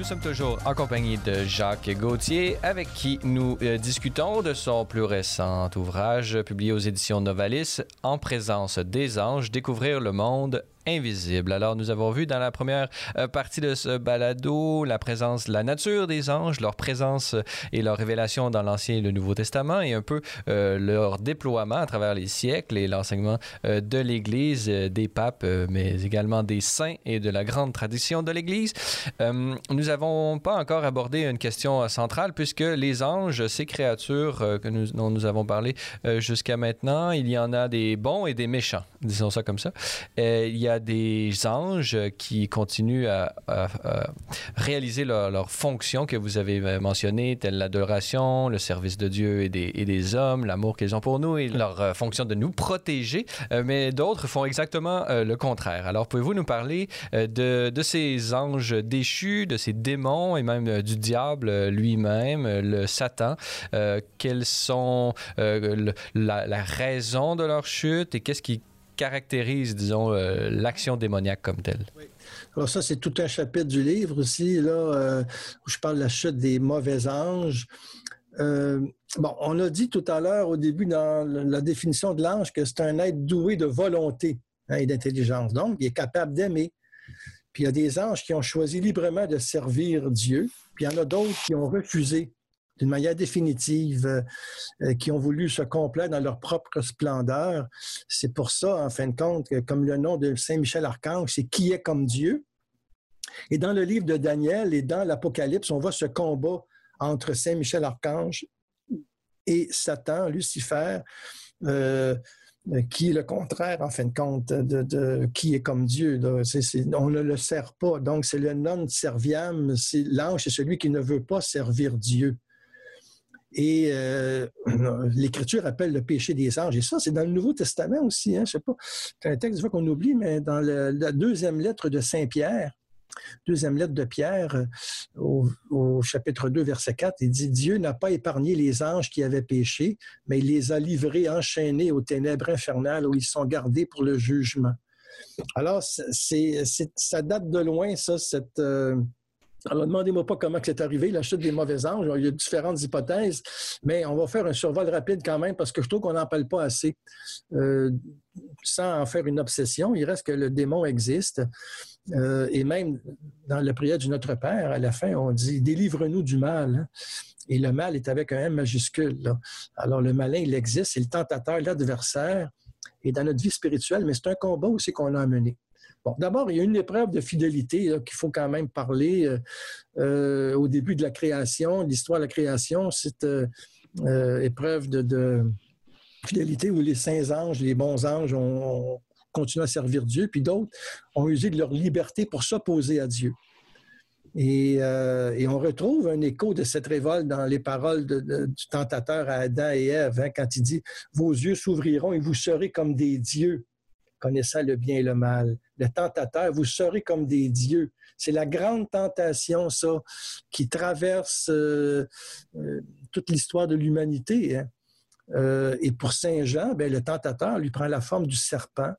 Nous sommes toujours en compagnie de Jacques Gauthier, avec qui nous euh, discutons de son plus récent ouvrage publié aux éditions Novalis, En présence des anges, découvrir le monde invisible. Alors, nous avons vu dans la première euh, partie de ce balado la présence, la nature des anges, leur présence euh, et leur révélation dans l'Ancien et le Nouveau Testament et un peu euh, leur déploiement à travers les siècles et l'enseignement de l'Église, des papes, mais également des saints et de la grande tradition de l'Église. nous n'avons pas encore abordé une question centrale puisque les anges, ces créatures que nous, dont nous avons parlé jusqu'à maintenant, il y en a des bons et des méchants, disons ça comme ça. il y a des anges qui continuent à, réaliser leur, leur, fonction que vous avez mentionné, telle l'adoration, le service de Dieu et des, hommes, l'amour qu'ils ont pour nous et leur euh, fonction de nous protéger. Euh, mais d'autres font exactement euh, le contraire. Alors, pouvez-vous nous parler de, ces anges déchus, de ces démons et même du diable lui-même, le Satan? quelles sont la raison de leur chute et qu'est-ce qui caractérise, disons, euh, l'action démoniaque comme telle. Alors ça, c'est tout un chapitre du livre aussi, là, euh, où je parle de la chute des mauvais anges. Euh, bon, on a dit tout à l'heure, au début, dans la définition de l'ange, que c'est un être doué de volonté hein, et d'intelligence. Donc, il est capable d'aimer. Puis il y a des anges qui ont choisi librement de servir Dieu, puis il y en a d'autres qui ont refusé d'une manière définitive, euh, euh, qui ont voulu se complaire dans leur propre splendeur. C'est pour ça, en fin de compte, que comme le nom de Saint Michel Archange, c'est qui est comme Dieu. Et dans le livre de Daniel et dans l'Apocalypse, on voit ce combat entre Saint Michel Archange et Satan, Lucifer. Euh, qui est le contraire, en fin de compte, de, qui est comme Dieu. on ne le sert pas. Donc, c'est le non serviam, l'ange, c'est celui qui ne veut pas servir Dieu. Et euh, (clears throat) l'Écriture appelle le péché des anges. Et ça, c'est dans le Nouveau Testament aussi. Hein, je sais pas, c'est un texte qu'on oublie, mais dans la deuxième lettre de Saint Pierre, deuxième lettre de Pierre, euh, au, chapitre 2, verset 4, il dit Dieu n'a pas épargné les anges qui avaient péché, mais il les a livrés enchaînés aux ténèbres infernales où ils sont gardés pour le jugement. Alors, c'est, ça date de loin, ça, cette. Euh, alors, demandez-moi pas comment c'est arrivé, la chute des mauvais anges. Il y a différentes hypothèses, mais on va faire un survol rapide quand même parce que je trouve qu'on n'en parle pas assez. Euh, sans en faire une obsession, il reste que le démon existe. Euh, et même dans la prière du Notre Père, à la fin, on dit Délivre-nous du mal. Hein. Et le mal est avec un M majuscule. Alors, le malin, il existe, c'est le tentateur, l'adversaire. Et dans notre vie spirituelle, mais c'est un combat aussi qu'on a à. D'abord, il y a une épreuve de fidélité qu'il faut quand même parler euh, euh, au début de la création, l'histoire de la création, cette euh, épreuve de, fidélité où les saints anges, les bons anges ont, continué à servir Dieu, puis d'autres ont usé de leur liberté pour s'opposer à Dieu. Et, on retrouve un écho de cette révolte dans les paroles du tentateur à Adam et Ève, hein, quand il dit Vos yeux s'ouvriront et vous serez comme des dieux connaissant le bien et le mal. Le tentateur, vous serez comme des dieux. C'est la grande tentation, ça, qui traverse euh, euh, toute l'histoire de l'humanité. Hein. Euh, et pour Saint Jean, ben, le tentateur lui prend la forme du serpent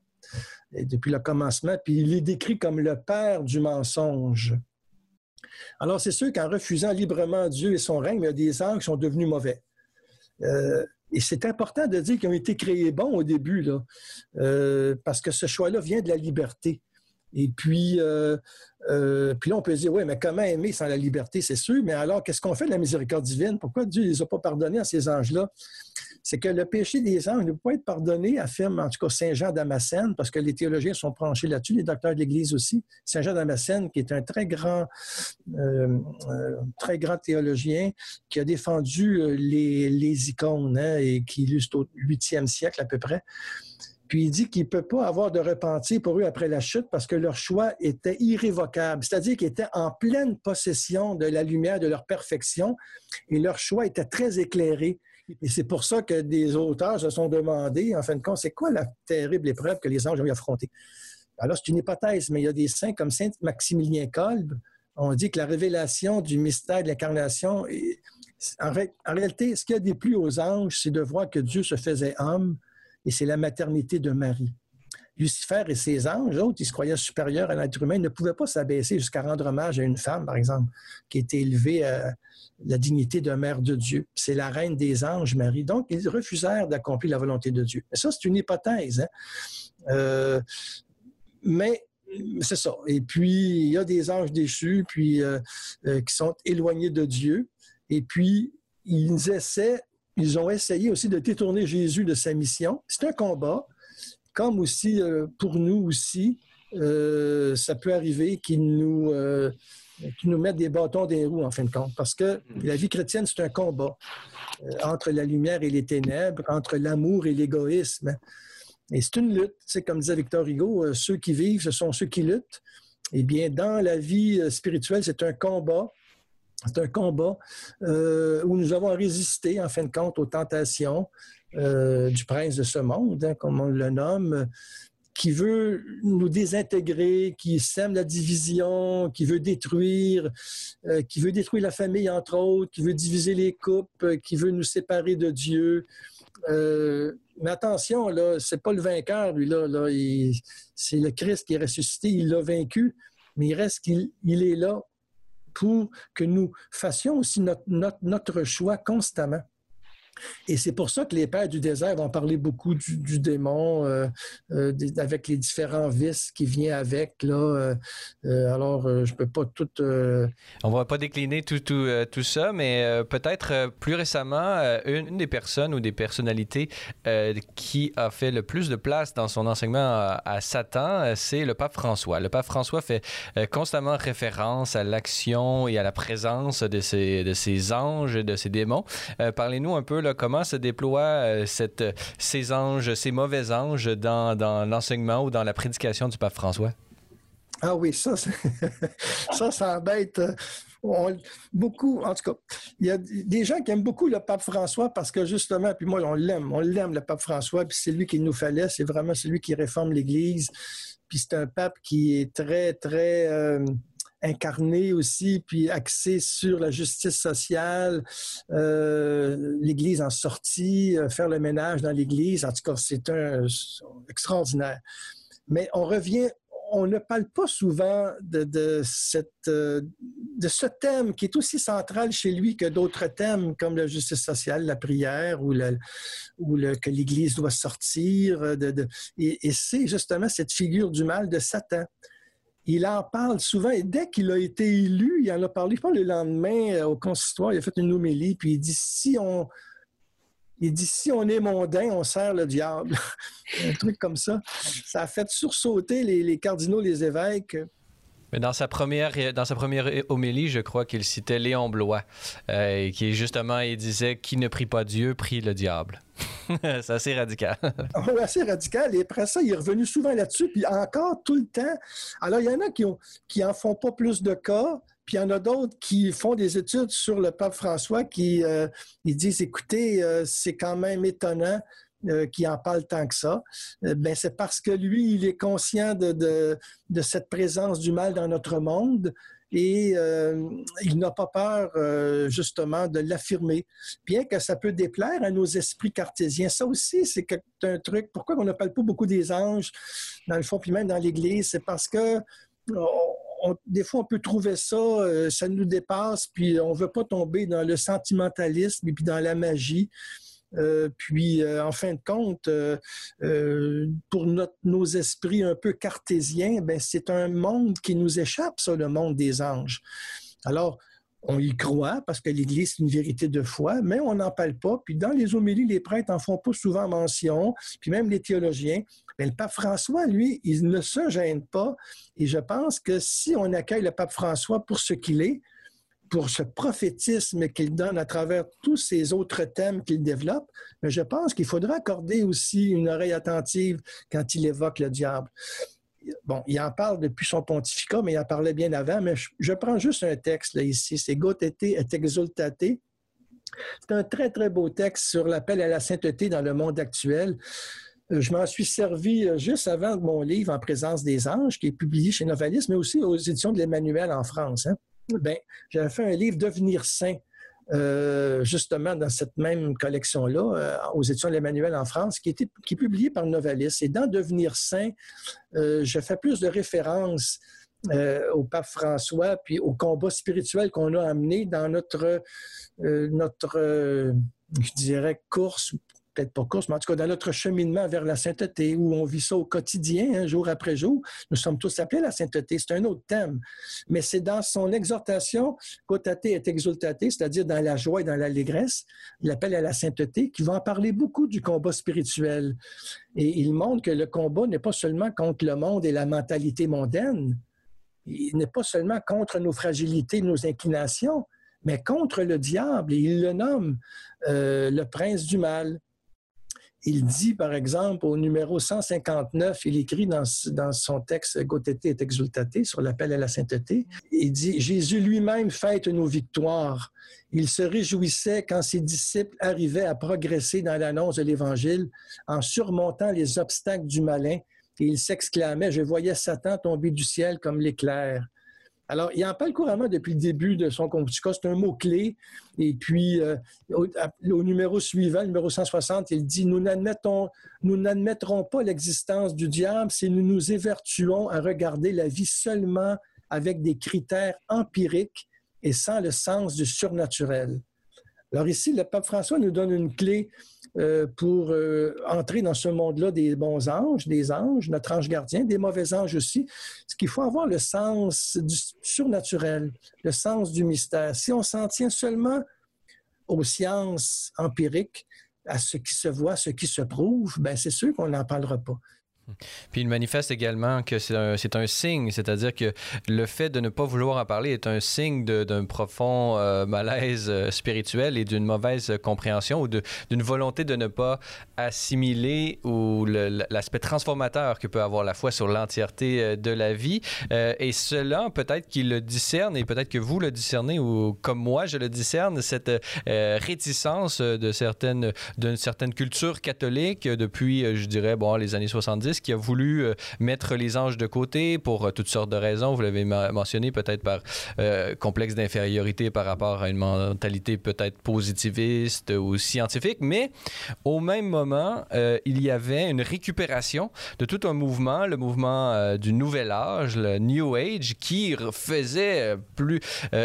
depuis le commencement, puis il est décrit comme le père du mensonge. Alors, c'est sûr qu'en refusant librement Dieu et son règne, il y a des anges qui sont devenus mauvais. Et c'est important de dire qu'ils ont été créés bons au début, euh, parce que ce choix-là vient de la liberté. Et puis, euh, euh, puis là, on peut dire, oui, mais comment aimer sans la liberté, c'est sûr, mais alors, qu'est-ce qu'on fait de la miséricorde divine? Pourquoi Dieu ne les a pas pardonnés à ces anges-là? C'est que le péché des anges ne peut pas être pardonné, affirme en tout cas Saint Jean Damascène, parce que les théologiens sont penchés là-dessus, les docteurs de l'Église aussi. Saint Jean Damascène, qui est un très grand, euh, très grand théologien, qui a défendu les, les icônes hein, et qui illustre au 8e siècle à peu près. Puis il dit qu'il ne peut pas avoir de repentir pour eux après la chute parce que leur choix était irrévocable, c'est-à-dire qu'ils étaient en pleine possession de la lumière de leur perfection et leur choix était très éclairé. Et c'est pour ça que des auteurs se sont demandé, en fin de compte, c'est quoi la terrible épreuve que les anges ont affrontée? Alors, c'est une hypothèse, mais il y a des saints comme Saint Maximilien Kolb, on dit que la révélation du mystère de l'incarnation, en, en, réalité, ce qui a déplu aux anges, c'est de voir que Dieu se faisait homme, et c'est la maternité de Marie. Lucifer et ses anges, autres, ils se croyaient supérieurs à l'être humain, ne pouvaient pas s'abaisser jusqu'à rendre hommage à une femme, par exemple, qui était élevée à la dignité de mère de Dieu. C'est la reine des anges, Marie. Donc, ils refusèrent d'accomplir la volonté de Dieu. ça, c'est une hypothèse. Hein. Euh, mais c'est ça. Et puis, il y a des anges déchus, puis euh, euh, qui sont éloignés de Dieu. Et puis, ils ont essayé aussi de détourner Jésus de sa mission. C'est un combat, comme aussi euh, pour nous aussi, euh, ça peut arriver qu'ils nous, euh, nous mettent des bâtons des roues en fin de compte, parce que mm. la vie chrétienne, c'est un combat entre la lumière et les ténèbres, entre l'amour et l'égoïsme. Et c'est une lutte. C'est comme disait Victor Hugo, ceux qui vivent, ce sont ceux qui luttent. Eh bien, dans la vie spirituelle, c'est un combat c'est un combat où nous avons résisté, en fin de compte, aux tentations euh, du prince de ce monde, hein, comme on le nomme, qui veut nous désintégrer, qui sème la division, qui veut détruire, euh, qui veut détruire la famille, entre autres, qui veut diviser les couples, qui veut nous séparer de Dieu. mais attention, là, c'est pas le vainqueur, lui, là. c'est le Christ qui est ressuscité, il l'a vaincu, mais il reste qu'il il est là pour que nous fassions aussi notre, notre choix constamment. Et c'est pour ça que les pères du désert vont parler beaucoup du, démon, euh, euh, avec les différents vices qui viennent avec. Là, euh, alors, je ne peux pas tout. On ne va pas décliner tout, tout, tout ça, mais peut-être plus récemment, une, des personnes ou des personnalités qui a fait le plus de place dans son enseignement à, Satan, c'est le pape François. Le pape François fait constamment référence à l'action et à la présence de ces, de ces anges, de ces démons. Parlez-nous un peu comment se déploient euh, cette, ces anges, ces mauvais anges dans, l'enseignement ou dans la prédication du pape François? Ah oui, ça, (laughs) ça, ça embête. Euh, beaucoup, en tout cas, il y a des gens qui aiment beaucoup le pape François parce que justement, puis moi, on l'aime, on l'aime, le pape François, puis c'est lui qu'il nous fallait, c'est vraiment celui qui réforme l'Église. Puis c'est un pape qui est très, très. Euh, incarné aussi, puis axé sur la justice sociale, euh, l'Église en sortie, euh, faire le ménage dans l'Église. En tout cas, c'est un, extraordinaire. Mais on revient, on ne parle pas souvent de, cette, euh, de ce thème qui est aussi central chez lui que d'autres thèmes comme la justice sociale, la prière ou, le, ou le, que l'Église doit sortir. De, et c'est justement cette figure du mal de Satan il en parle souvent et dès qu'il a été élu, il en a parlé, je le lendemain euh, au consistoire, il a fait une homélie, puis il dit si on, dit si on est mondain, on sert le diable. (laughs) Un truc comme ça. Ça a fait sursauter les, les cardinaux, les évêques. Dans sa première, dans sa première homélie, je crois qu'il citait Léon Blois, euh, qui justement, il disait Qui ne prie pas Dieu, prie le diable. (laughs) c'est assez radical. oui, assez radical. Et après ça, il est revenu souvent là-dessus, puis encore tout le temps. Alors, il y en a qui, ont, qui en font pas plus de cas, puis il y en a d'autres qui font des études sur le pape François qui euh, disent écoutez, euh, c'est quand même étonnant euh, qui en parle tant que ça, euh, ben c'est parce que lui, il est conscient de, de, cette présence du mal dans notre monde et euh, il n'a pas peur justement de l'affirmer, bien que ça peut déplaire à nos esprits cartésiens. Ça aussi, c'est un truc. Pourquoi on ne parle pas beaucoup des anges dans le fond, puis même dans l'Église, c'est parce que des fois, on peut trouver ça, ça nous dépasse, puis on ne veut pas tomber dans le sentimentalisme et puis dans la magie. Euh, puis, euh, en fin de compte, pour nos esprits un peu cartésiens, ben, c'est un monde qui nous échappe, ça, le monde des anges. Alors, on y croit parce que l'Église, c'est une vérité de foi, mais on n'en parle pas. Puis dans les homélies, les prêtres n'en font pas souvent mention, puis même les théologiens. Mais le pape François, lui, il ne se gêne pas. Et je pense que si on accueille le pape François pour ce qu'il est, pour ce prophétisme qu'il donne à travers tous ces autres thèmes qu'il développe, mais je pense qu'il faudra accorder aussi une oreille attentive quand il évoque le diable bon, il en parle depuis son pontificat, mais il en parlait bien avant, mais je, prends juste un texte ici, c'est Gautete et exultate. C'est un très, très beau texte sur l'appel à la sainteté dans le monde actuel. Euh, je m'en suis servi euh, juste avant mon livre En présence des anges, qui est publié chez Novalis, mais aussi aux éditions de l'Emmanuel en France. Hein. Ben, j'avais fait un livre Devenir saint euh, justement dans cette même collection-là, euh, aux éditions de l'Emmanuel en France, qui, était, qui est publiée par Novalis. Et dans Devenir saint, euh, je fais plus de références au pape François, puis au combat spirituel qu'on a amené dans notre, notre je dirais, course peut-être pas course, mais en tout cas dans notre cheminement vers la sainteté, où on vit ça au quotidien, hein, jour après jour. Nous sommes tous appelés à la sainteté. C'est un autre thème. Mais c'est dans son exhortation, cotate et exultate, c'est-à-dire dans la joie et dans l'allégresse, l'appel à la sainteté, qui va en parler beaucoup du combat spirituel. Et il montre que le combat n'est pas seulement contre le monde et la mentalité mondaine, il n'est pas seulement contre nos fragilités, nos inclinations, mais contre le diable. Et il le nomme euh, le prince du mal. Il dit, par exemple, au numéro 159, il écrit dans, son texte Gotete et exultate sur l'appel à la sainteté, il dit Jésus lui-même fête nos victoires. Il se réjouissait quand ses disciples arrivaient à progresser dans l'annonce de l'Évangile en surmontant les obstacles du malin. Et il s'exclamait Je voyais Satan tomber du ciel comme l'éclair. Alors, il en parle couramment depuis le début de son cas, C'est un mot-clé. Et puis, euh, au, numéro suivant, numéro 160, il dit Nous n'admettrons pas l'existence du diable si nous nous évertuons à regarder la vie seulement avec des critères empiriques et sans le sens du surnaturel. Alors ici, le pape François nous donne une clé euh, pour euh, entrer dans ce monde-là des bons anges, des anges, notre ange gardien, des mauvais anges aussi. Ce qu'il faut avoir le sens du surnaturel, le sens du mystère. Si on s'en tient seulement aux sciences empiriques, à ce qui se voit, ce qui se prouve, ben c'est sûr qu'on n'en parlera pas. Puis il manifeste également que c'est un, signe, c'est-à-dire que le fait de ne pas vouloir en parler est un signe d'un profond euh, malaise euh, spirituel et d'une mauvaise compréhension ou d'une volonté de ne pas assimiler ou l'aspect transformateur que peut avoir la foi sur l'entièreté euh, de la vie. et cela, peut-être qu'il le discerne et peut-être que vous le discernez ou comme moi je le discerne, cette réticence d'une certaine culture catholique depuis, je dirais, bon, les années 70 qui a voulu euh, mettre les anges de côté pour euh, toutes sortes de raisons. Vous l'avez mentionné peut-être par euh, complexe d'infériorité par rapport à une mentalité peut-être positiviste ou scientifique, mais au même moment, il y avait une récupération de tout un mouvement, le mouvement du Nouvel Âge, le New Age, qui faisait plus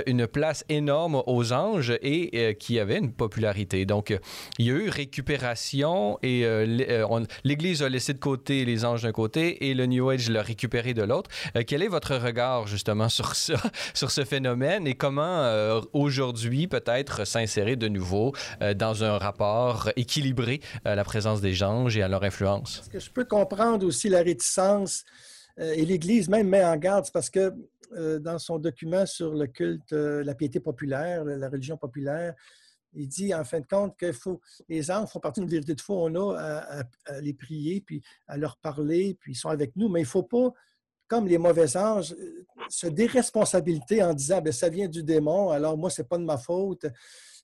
une place énorme aux anges et qui avait une popularité. Donc, il y a eu récupération et l'Église a laissé de côté les anges d'un côté et le New Age l'a récupéré de l'autre. Euh, quel est votre regard justement (laughs) sur ça, sur ce phénomène et comment euh, aujourd'hui peut-être s'insérer de nouveau euh, dans un rapport équilibré à la présence des anges et à leur influence? Que je peux comprendre aussi la réticence et l'Église même met en garde parce que dans son document sur le culte, la piété populaire, la religion populaire, il dit en fin de compte que faut, les anges font partie d'une vérité de foi. On a à, les prier, puis à leur parler, puis ils sont avec nous. Mais il ne faut pas, comme les mauvais anges, se déresponsabiliser en disant ben, ça vient du démon, alors moi, ce n'est pas de ma faute.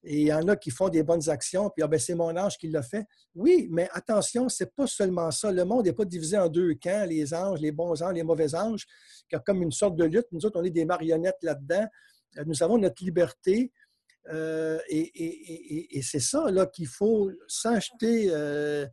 Et il y en a qui font des bonnes actions, puis ah, ben, c'est mon ange qui l'a fait. Oui, mais attention, ce n'est pas seulement ça. Le monde n'est pas divisé en deux camps, les anges, les bons anges, les mauvais anges, comme une sorte de lutte. Nous autres, on est des marionnettes là-dedans. Nous avons notre liberté. Euh, et, c'est ça là qu'il faut s'acheter euh,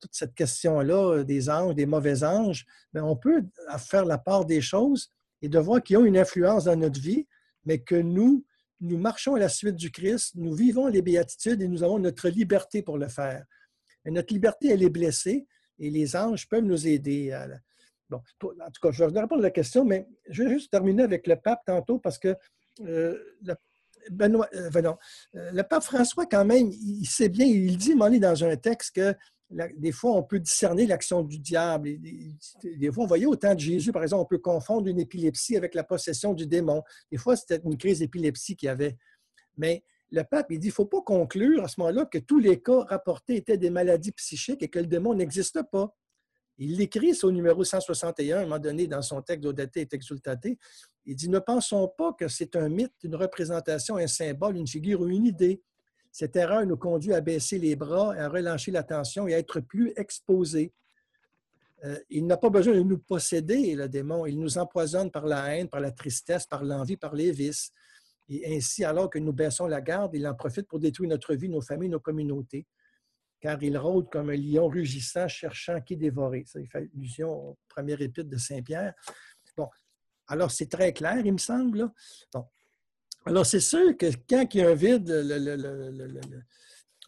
toute cette question-là des anges, des mauvais anges. Mais on peut faire la part des choses et de voir qu'ils ont une influence dans notre vie, mais que nous, nous marchons à la suite du Christ, nous vivons les béatitudes et nous avons notre liberté pour le faire. Et notre liberté, elle est blessée et les anges peuvent nous aider. Bon, en tout cas, je vais répondre à la question, mais je vais juste terminer avec le pape tantôt parce que euh, Benoît, euh, euh, le pape François, quand même, il sait bien, il dit, il dans un texte que des fois, on peut discerner l'action du diable. Des fois, on voyait au temps de Jésus, par exemple, on peut confondre une épilepsie avec la possession du démon. Des fois, c'était une crise d'épilepsie qu'il y avait. Mais le pape, il dit, il ne faut pas conclure à ce moment-là que tous les cas rapportés étaient des maladies psychiques et que le démon n'existe pas. Il l'écrit au numéro 161, à un moment donné, dans son texte d'Odate et Exultate. Il dit, ne pensons pas que c'est un mythe, une représentation, un symbole, une figure ou une idée. Cette erreur nous conduit à baisser les bras, à relâcher l'attention et à être plus exposés. Euh, il n'a pas besoin de nous posséder, le démon. Il nous empoisonne par la haine, par la tristesse, par l'envie, par les vices. Et ainsi, alors que nous baissons la garde, il en profite pour détruire notre vie, nos familles, nos communautés. Car il rôde comme un lion rugissant, cherchant qui dévorer. Ça, il fait allusion au premier épître de Saint-Pierre. Bon, alors c'est très clair, il me semble. Alors, c'est sûr que quand il y a un vide,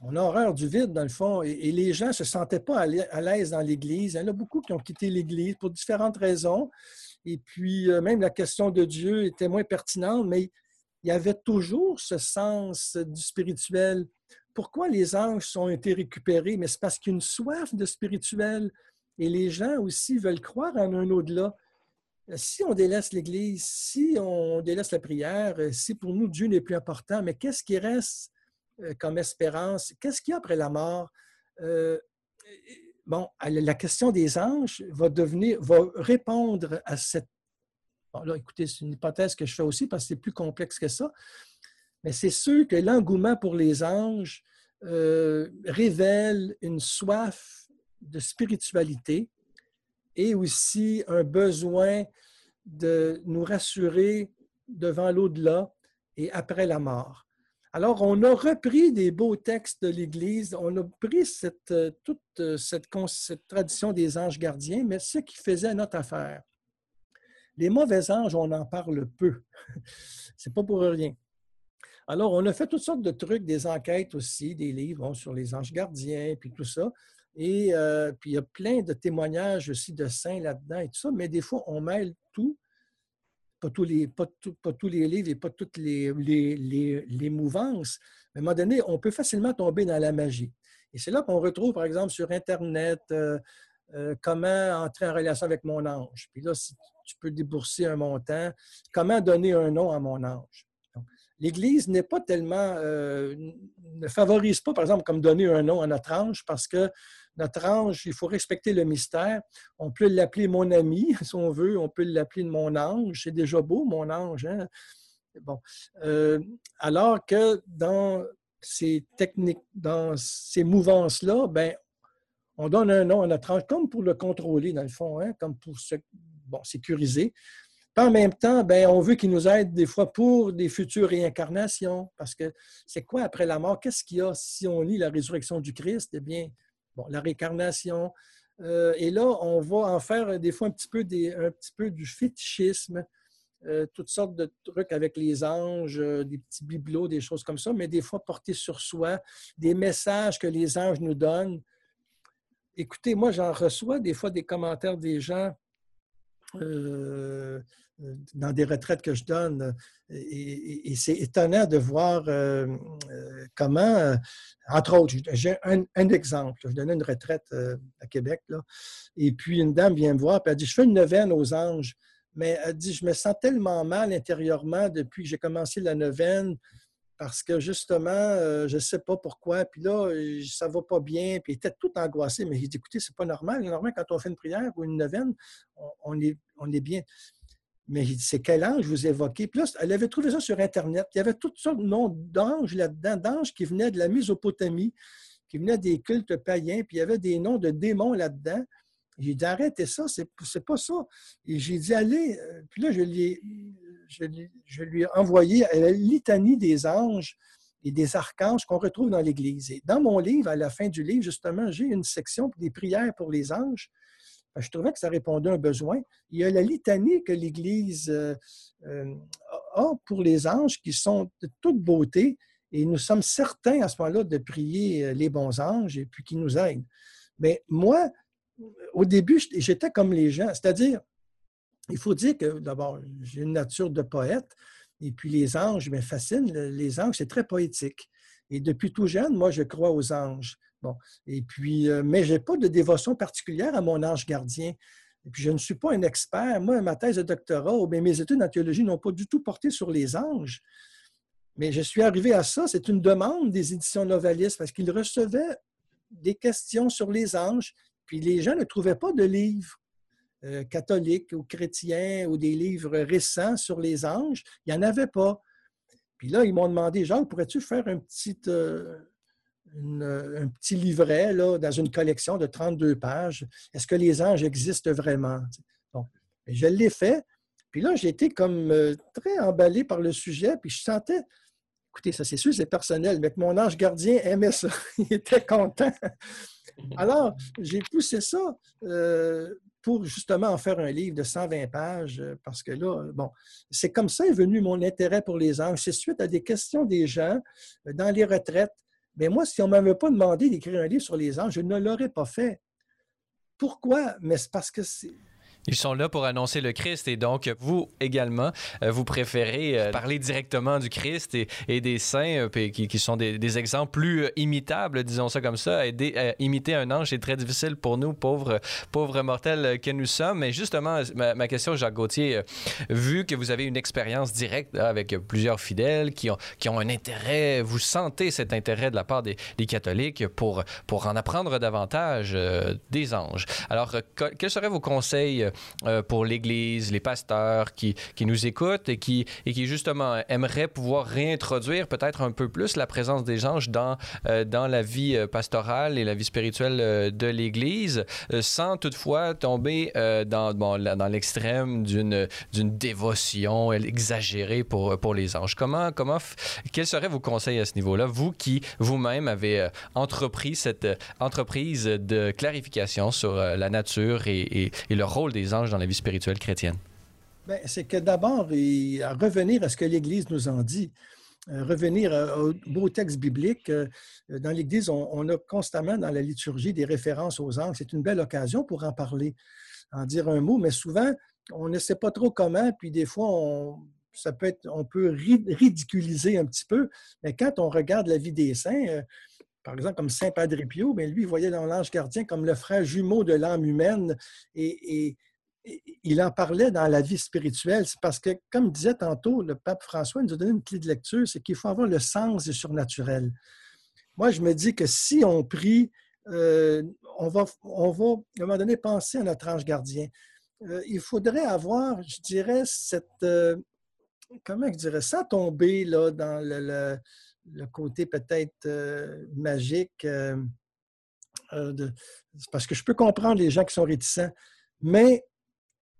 on a horreur du vide, dans le fond, et, les gens ne se sentaient pas à l'aise dans l'Église. Il y en a beaucoup qui ont quitté l'Église pour différentes raisons. Et puis, euh, même la question de Dieu était moins pertinente, mais il y avait toujours ce sens du spirituel. Pourquoi les anges ont été récupérés? Mais c'est parce qu'il y a une soif de spirituel. Et les gens aussi veulent croire en un au-delà si on délaisse l'Église, si on délaisse la prière, euh, si pour nous Dieu n'est plus important, mais qu'est-ce qui reste euh, comme espérance? Qu'est-ce qu'il y a après la mort? Euh, bon, la question des anges va devenir, va répondre à cette. Bon, écoutez, c'est une hypothèse que je fais aussi parce que c'est plus complexe que ça. Mais c'est sûr que l'engouement pour les anges révèle une soif de spiritualité et aussi un besoin de nous rassurer devant l'au-delà et après la mort. Alors, on a repris des beaux textes de l'Église, on a pris euh, toute euh, cette, cette, tradition des anges gardiens, mais ce qui faisait notre affaire. Les mauvais anges, on en parle peu. (laughs) C'est pas pour rien. Alors, on a fait toutes sortes de trucs, des enquêtes aussi, des livres sur les anges gardiens, puis tout ça. Et euh, puis, il y a plein de témoignages aussi de saints là-dedans et tout ça, mais des fois, on mêle tout, pas tous les, pas tous les livres et pas toutes les, les, les, mouvances. Mais à un moment donné, on peut facilement tomber dans la magie. Et c'est là qu'on retrouve, par exemple, sur Internet, euh, euh, comment entrer en relation avec mon ange. Puis là, si tu peux débourser un montant, comment donner un nom à mon ange. L'Église n'est pas tellement, ne favorise pas, par exemple, comme donner un nom à notre ange, parce que notre ange, il faut respecter le mystère. On peut l'appeler mon ami, (laughs) si on veut. On peut l'appeler mon ange. C'est déjà beau, mon ange. Hein? Bon. Euh, alors que dans ces techniques, dans ces mouvances-là, ben, on donne un nom à notre ange comme pour le contrôler, dans le fond, hein, comme pour se sécuriser. Puis en même temps, ben, on veut qu'il nous aide des fois pour des futures réincarnations, parce que c'est quoi après la mort? Qu'est-ce qu'il y a si on lit la résurrection du Christ? Eh bien, bon, la réincarnation. Euh, et là, on va en faire des fois un petit peu, du fétichisme, euh, toutes sortes de trucs avec les anges, euh, des petits bibelots, des choses comme ça, mais des fois portés sur soi, des messages que les anges nous donnent. Écoutez, moi, j'en reçois des fois des commentaires des gens dans des retraites que je donne. Et, c'est étonnant de voir euh, euh, comment, euh, entre autres, j'ai un, exemple. Je donnais une retraite à Québec, là, et puis une dame vient me voir, puis elle dit, je fais une neuvaine aux anges, mais elle dit, je me sens tellement mal intérieurement depuis que j'ai commencé la neuvaine, parce que justement, je ne sais pas pourquoi, puis là, ça ne va pas bien, puis elle était tout angoissée, mais j'ai dit, écoutez, c'est pas normal. Normal, quand on fait une prière ou une neuvaine, on, est, on est bien. Mais c'est quel ange vous évoquez? Puis là, elle avait trouvé ça sur Internet. Il y avait toutes sortes de noms d'anges là-dedans, d'anges qui venaient de la Mésopotamie, qui venaient des cultes païens, puis il y avait des noms de démons là-dedans. J'ai dit, arrêtez ça, c'est, pas ça. Et j'ai dit, allez. Euh, puis là, je lui, je lui ai envoyé la litanie des anges et des archanges qu'on retrouve dans l'Église. Et dans mon livre, à la fin du livre, justement, j'ai une section des prières pour les anges. Je trouvais que ça répondait à un besoin. Il y a la litanie que l'Église euh, euh, a pour les anges qui sont de toute beauté et nous sommes certains à ce moment-là de prier euh, les bons anges et puis qui nous aident. Mais moi, au début, j'étais comme les gens, c'est-à-dire, il faut dire que d'abord, j'ai une nature de poète et puis les anges me fascinent. Les anges, c'est très poétique. Et depuis tout jeune, moi, je crois aux anges. Bon, et puis, euh, mais je n'ai pas de dévotion particulière à mon ange gardien. Et puis, je ne suis pas un expert. Moi, ma thèse de doctorat ou mes études en théologie n'ont pas du tout porté sur les anges. Mais je suis arrivé à ça. C'est une demande des éditions Novalis parce qu'ils recevaient des questions sur les anges, puis les gens ne trouvaient pas de livres euh, catholiques ou chrétiens ou des livres récents sur les anges. Il n'y en avait pas. Puis là, ils m'ont demandé, Jacques, pourrais-tu faire un petit, euh, un petit livret dans une collection de 32 pages. Est-ce que les anges existent vraiment? Bon. je l'ai fait. Puis là, été comme euh, très emballé par le sujet, puis je sentais, écoutez, ça c'est sûr, c'est personnel, mais que mon ange gardien aimait ça. (laughs) Il était content. Alors, j'ai poussé ça euh, pour justement en faire un livre de 120 pages, euh, parce que là, bon, c'est comme ça est venu mon intérêt pour les anges. C'est suite à des questions des gens dans les retraites mais moi, si on ne m'avait pas demandé d'écrire un livre sur les anges, je ne l'aurais pas fait. Pourquoi? Mais c'est parce que c'est ils sont là pour annoncer le Christ et donc vous également, euh, vous préférez euh, parler directement du Christ et, des saints euh, qui, sont des, exemples plus imitables, disons ça comme ça. Imiter un ange, c'est très difficile pour nous, pauvres, pauvres mortels que nous sommes. Mais justement, ma, question, Jacques Gauthier, vu que vous avez une expérience directe avec plusieurs fidèles qui ont, qui ont un intérêt, vous sentez cet intérêt de la part des, catholiques pour, pour en apprendre davantage des anges. Alors, quels seraient vos conseils pour l'Église, les pasteurs qui, qui, nous écoutent et qui, et qui justement aimeraient pouvoir réintroduire peut-être un peu plus la présence des anges dans, euh, dans la vie euh, pastorale et la vie spirituelle de l'Église, sans toutefois tomber dans, dans l'extrême d'une, dévotion exagérée pour, pour les anges. Comment, comment, quels seraient vos conseils à ce niveau-là, vous qui vous-même avez entrepris cette entreprise de clarification sur la nature et, et, et le rôle des anges dans la vie spirituelle chrétienne? Ben, c'est que d'abord, à revenir à ce que l'Église nous en dit, euh, revenir au beau texte biblique. Euh, dans l'Église, on, a constamment dans la liturgie des références aux anges. C'est une belle occasion pour en parler, en dire un mot, mais souvent, on ne sait pas trop comment, puis des fois, on, ça peut être, on peut ridiculiser un petit peu, mais quand on regarde la vie des saints, euh, par exemple, comme Saint Padre Pio, mais lui, il voyait dans l'ange gardien comme le frère jumeau de l'âme humaine et, il en parlait dans la vie spirituelle. C'est parce que, comme disait tantôt le pape François, il nous a donné une clé de lecture, c'est qu'il faut avoir le sens du surnaturel. Moi, je me dis que si on prie, euh, on, va, on va, à un moment donné, penser à notre ange gardien. Euh, il faudrait avoir, je dirais, cette... Euh, comment je dirais, ça tomber dans le côté peut-être magique, parce que je peux comprendre les gens qui sont réticents, mais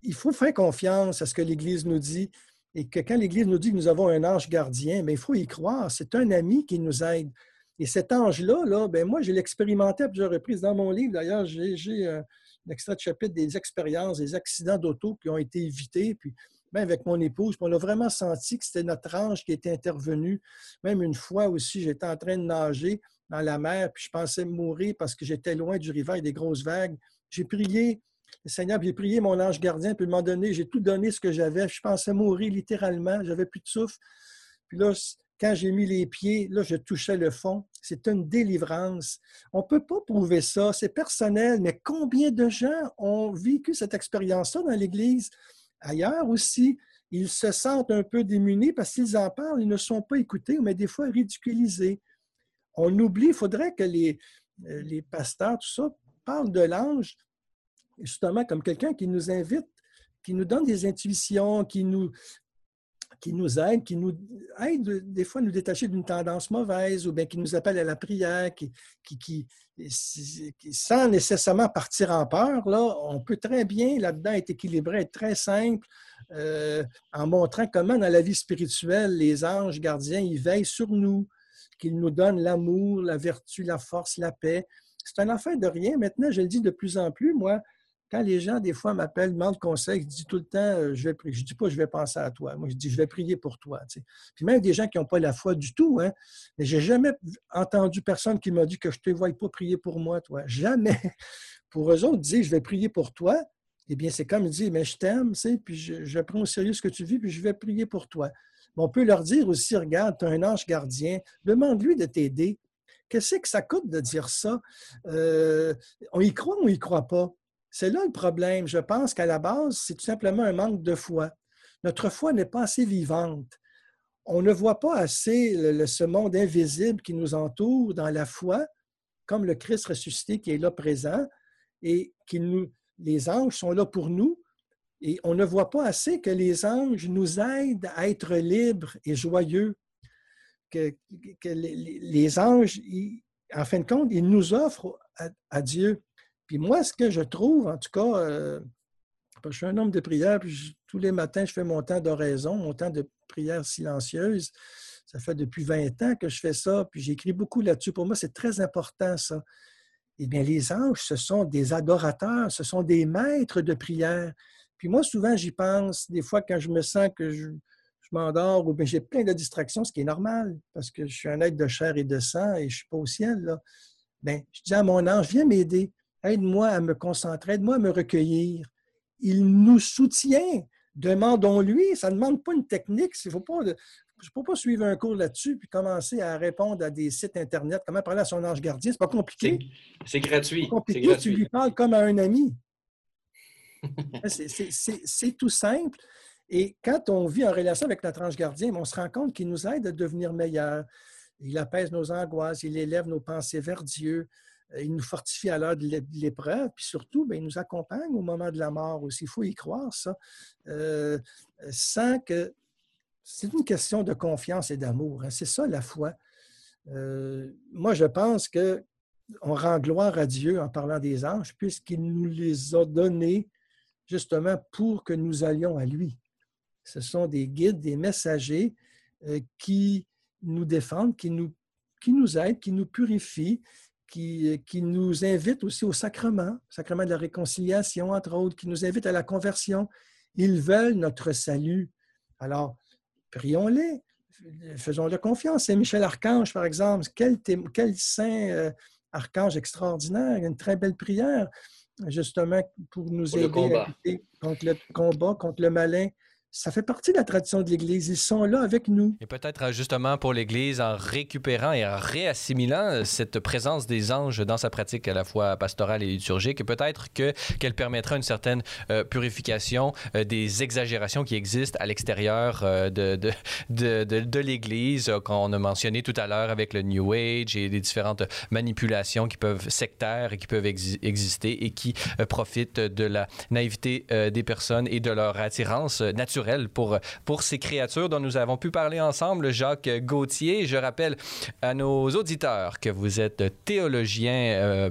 il faut faire confiance à ce que l'Église nous dit et que quand l'Église nous dit que nous avons un ange gardien, mais il faut y croire. C'est un ami qui nous aide. Et cet ange-là, là, ben moi, je l'ai expérimenté à plusieurs reprises dans mon livre. D'ailleurs, j'ai un extrait de chapitre des expériences, des accidents d'auto qui ont été évités. Puis même avec mon épouse, on a vraiment senti que c'était notre ange qui était intervenu. Même une fois aussi, j'étais en train de nager dans la mer, puis je pensais mourir parce que j'étais loin du rivage des grosses vagues. J'ai prié, le Seigneur, j'ai prié mon ange gardien, puis à un moment donné, j'ai tout donné ce que j'avais. Je pensais mourir littéralement, j'avais plus de souffle. Puis là, quand j'ai mis les pieds, là, je touchais le fond. C'est une délivrance. On ne peut pas prouver ça, c'est personnel, mais combien de gens ont vécu cette expérience-là dans l'Église? ailleurs aussi, ils se sentent un peu démunis parce qu'ils en parlent, ils ne sont pas écoutés, mais des fois ridiculisés. On oublie, il faudrait que les, euh, les pasteurs, tout ça, parlent de l'ange, justement comme quelqu'un qui nous invite, qui nous donne des intuitions, qui nous, qui nous aide, qui nous aide des fois à nous détacher d'une tendance mauvaise ou bien qui nous appelle à la prière, qui, qui, sans nécessairement partir en peur, là, on peut très bien là-dedans être équilibré, être très simple, euh, en montrant comment dans la vie spirituelle, les anges gardiens, ils veillent sur nous, qu'ils nous donnent l'amour, la vertu, la force, la paix. C'est un affaire de rien. Maintenant, je le dis de plus en plus, moi, quand les gens, des fois, m'appellent, demandent conseil, je dis tout le temps, euh, je vais Je dis pas, je vais penser à toi. Moi, je dis, je vais prier pour toi. Puis même des gens qui n'ont pas la foi du tout, hein, mais j'ai jamais entendu personne qui m'a dit que je ne te vois pas prier pour moi, toi. Jamais. (laughs) Pour eux autres, dire, je vais prier pour toi, eh bien, c'est comme dire, mais je t'aime, puis je, prends au sérieux ce que tu vis, puis je vais prier pour toi. on peut leur dire aussi, regarde, tu as un ange gardien, demande-lui de t'aider. Qu'est-ce que ça coûte de dire ça? Euh, on y croit ou on y croit pas? C'est là le problème. Je pense qu'à la base, c'est tout simplement un manque de foi. Notre foi n'est pas assez vivante. On ne voit pas assez ce monde invisible qui nous entoure dans la foi, comme le Christ ressuscité qui est là présent, et qui nous, les anges sont là pour nous. Et on ne voit pas assez que les anges nous aident à être libres et joyeux. Que, les, anges, en fin de compte, ils nous offrent à Dieu. Puis moi, ce que je trouve, en tout cas, euh, je suis un homme de prière, puis tous les matins, je fais mon temps d'oraison, mon temps de prière silencieuse. Ça fait depuis 20 ans que je fais ça, puis j'écris beaucoup là-dessus. Pour moi, c'est très important, ça. Eh bien, les anges, ce sont des adorateurs, ce sont des maîtres de prière. Puis moi, souvent, j'y pense, des fois, quand je me sens que je, m'endors ou bien j'ai plein de distractions, ce qui est normal, parce que je suis un être de chair et de sang et je ne suis pas au ciel. Là. Bien, je dis à mon ange, viens m'aider aide-moi à me concentrer, aide-moi à me recueillir. Il nous soutient. Demandons-lui. Ça ne demande pas une technique. Il faut pas, je ne peux pas suivre un cours là-dessus puis commencer à répondre à des sites Internet. Comment parler à son ange gardien? C'est pas compliqué. C'est gratuit. Compliqué. Tu lui parles comme à un ami. (laughs) c'est tout simple. Et quand on vit en relation avec notre ange gardien, on se rend compte qu'il nous aide à devenir meilleur. Il apaise nos angoisses, il élève nos pensées vers Dieu. Euh, il nous fortifie à l'heure de l'épreuve, puis surtout, bien, il nous accompagne au moment de la mort aussi. Il faut y croire, ça. Euh, sans que. C'est une question de confiance et d'amour. Hein. C'est ça la foi. Euh, moi, je pense que on rend gloire à Dieu en parlant des anges, puisqu'il nous les a donnés justement pour que nous allions à lui. Ce sont des guides, des messagers qui nous défendent, qui nous aident, qui nous purifient, qui, nous invite aussi au sacrement, sacrement de la réconciliation, entre autres, qui nous invite à la conversion. Ils veulent notre salut. Alors, prions-les, faisons-le confiance. Saint Michel Archange, par exemple, quel, quel saint euh, archange extraordinaire, une très belle prière, justement, pour nous aider à lutter contre le combat, contre le malin ça fait partie de la tradition de l'Église. Ils sont là avec nous. Et peut-être euh, justement pour l'Église, en récupérant et en réassimilant euh, cette présence des anges dans sa pratique à la fois pastorale et liturgique, peut-être que qu'elle permettra une certaine euh, purification des exagérations qui existent à l'extérieur de, l'Église, qu'on a mentionné tout à l'heure avec le New Age et les différentes manipulations qui peuvent sectaires et qui peuvent exister et qui profitent de la naïveté des personnes et de leur attirance naturelle pour, pour ces créatures dont nous avons pu parler ensemble. Jacques Gauthier, je rappelle à nos auditeurs que vous êtes théologien, euh,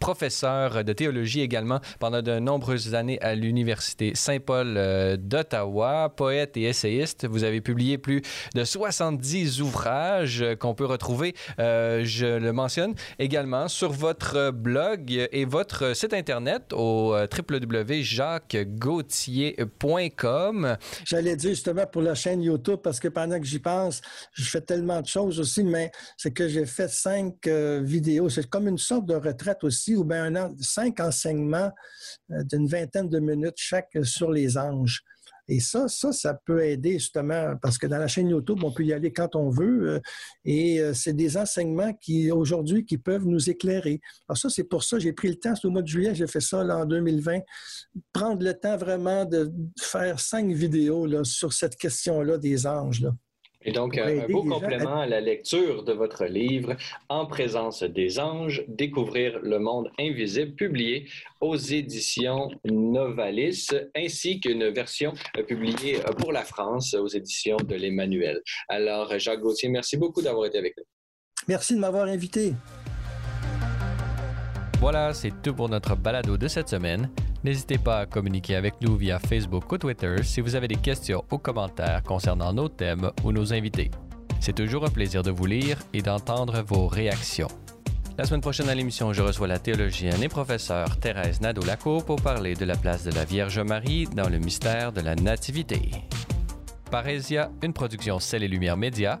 professeur de théologie également pendant de nombreuses années à l'Université Saint-Paul euh, d'Ottawa, poète et essayiste. Vous avez publié plus de 70 ouvrages qu'on peut retrouver, euh, je le mentionne, également sur votre blog et votre site Internet au www.jacquesgauthier.com. J'allais dire justement pour la chaîne YouTube, parce que pendant que j'y pense, je fais tellement de choses aussi, mais c'est que j'ai fait cinq euh, vidéos. C'est comme une sorte de retraite aussi, ou bien cinq enseignements euh, d'une vingtaine de minutes chaque sur les anges. Et ça, ça, ça peut aider justement parce que dans la chaîne YouTube, on peut y aller quand on veut. Euh, et euh, c'est des enseignements qui, aujourd'hui, qui peuvent nous éclairer. Alors ça, c'est pour ça, j'ai pris le temps, c'est au mois de juillet, j'ai fait ça en 2020, prendre le temps vraiment de faire cinq vidéos sur cette question-là des anges. Et donc, un beau complément à... la lecture de votre livre En présence des anges, Découvrir le monde invisible, publié aux éditions Novalis, ainsi qu'une version publiée pour la France aux éditions de l'Emmanuel. Alors, Jacques Gauthier, merci beaucoup d'avoir été avec nous. Merci de m'avoir invité. Voilà, c'est tout pour notre balado de cette semaine. N'hésitez pas à communiquer avec nous via Facebook ou Twitter si vous avez des questions ou commentaires concernant nos thèmes ou nos invités. C'est toujours un plaisir de vous lire et d'entendre vos réactions. La semaine prochaine à l'émission, je reçois la théologienne et professeure Thérèse Nadeau-Lacour pour parler de la place de la Vierge Marie dans le mystère de la Nativité. Parésia, une production Celle et Lumière Média.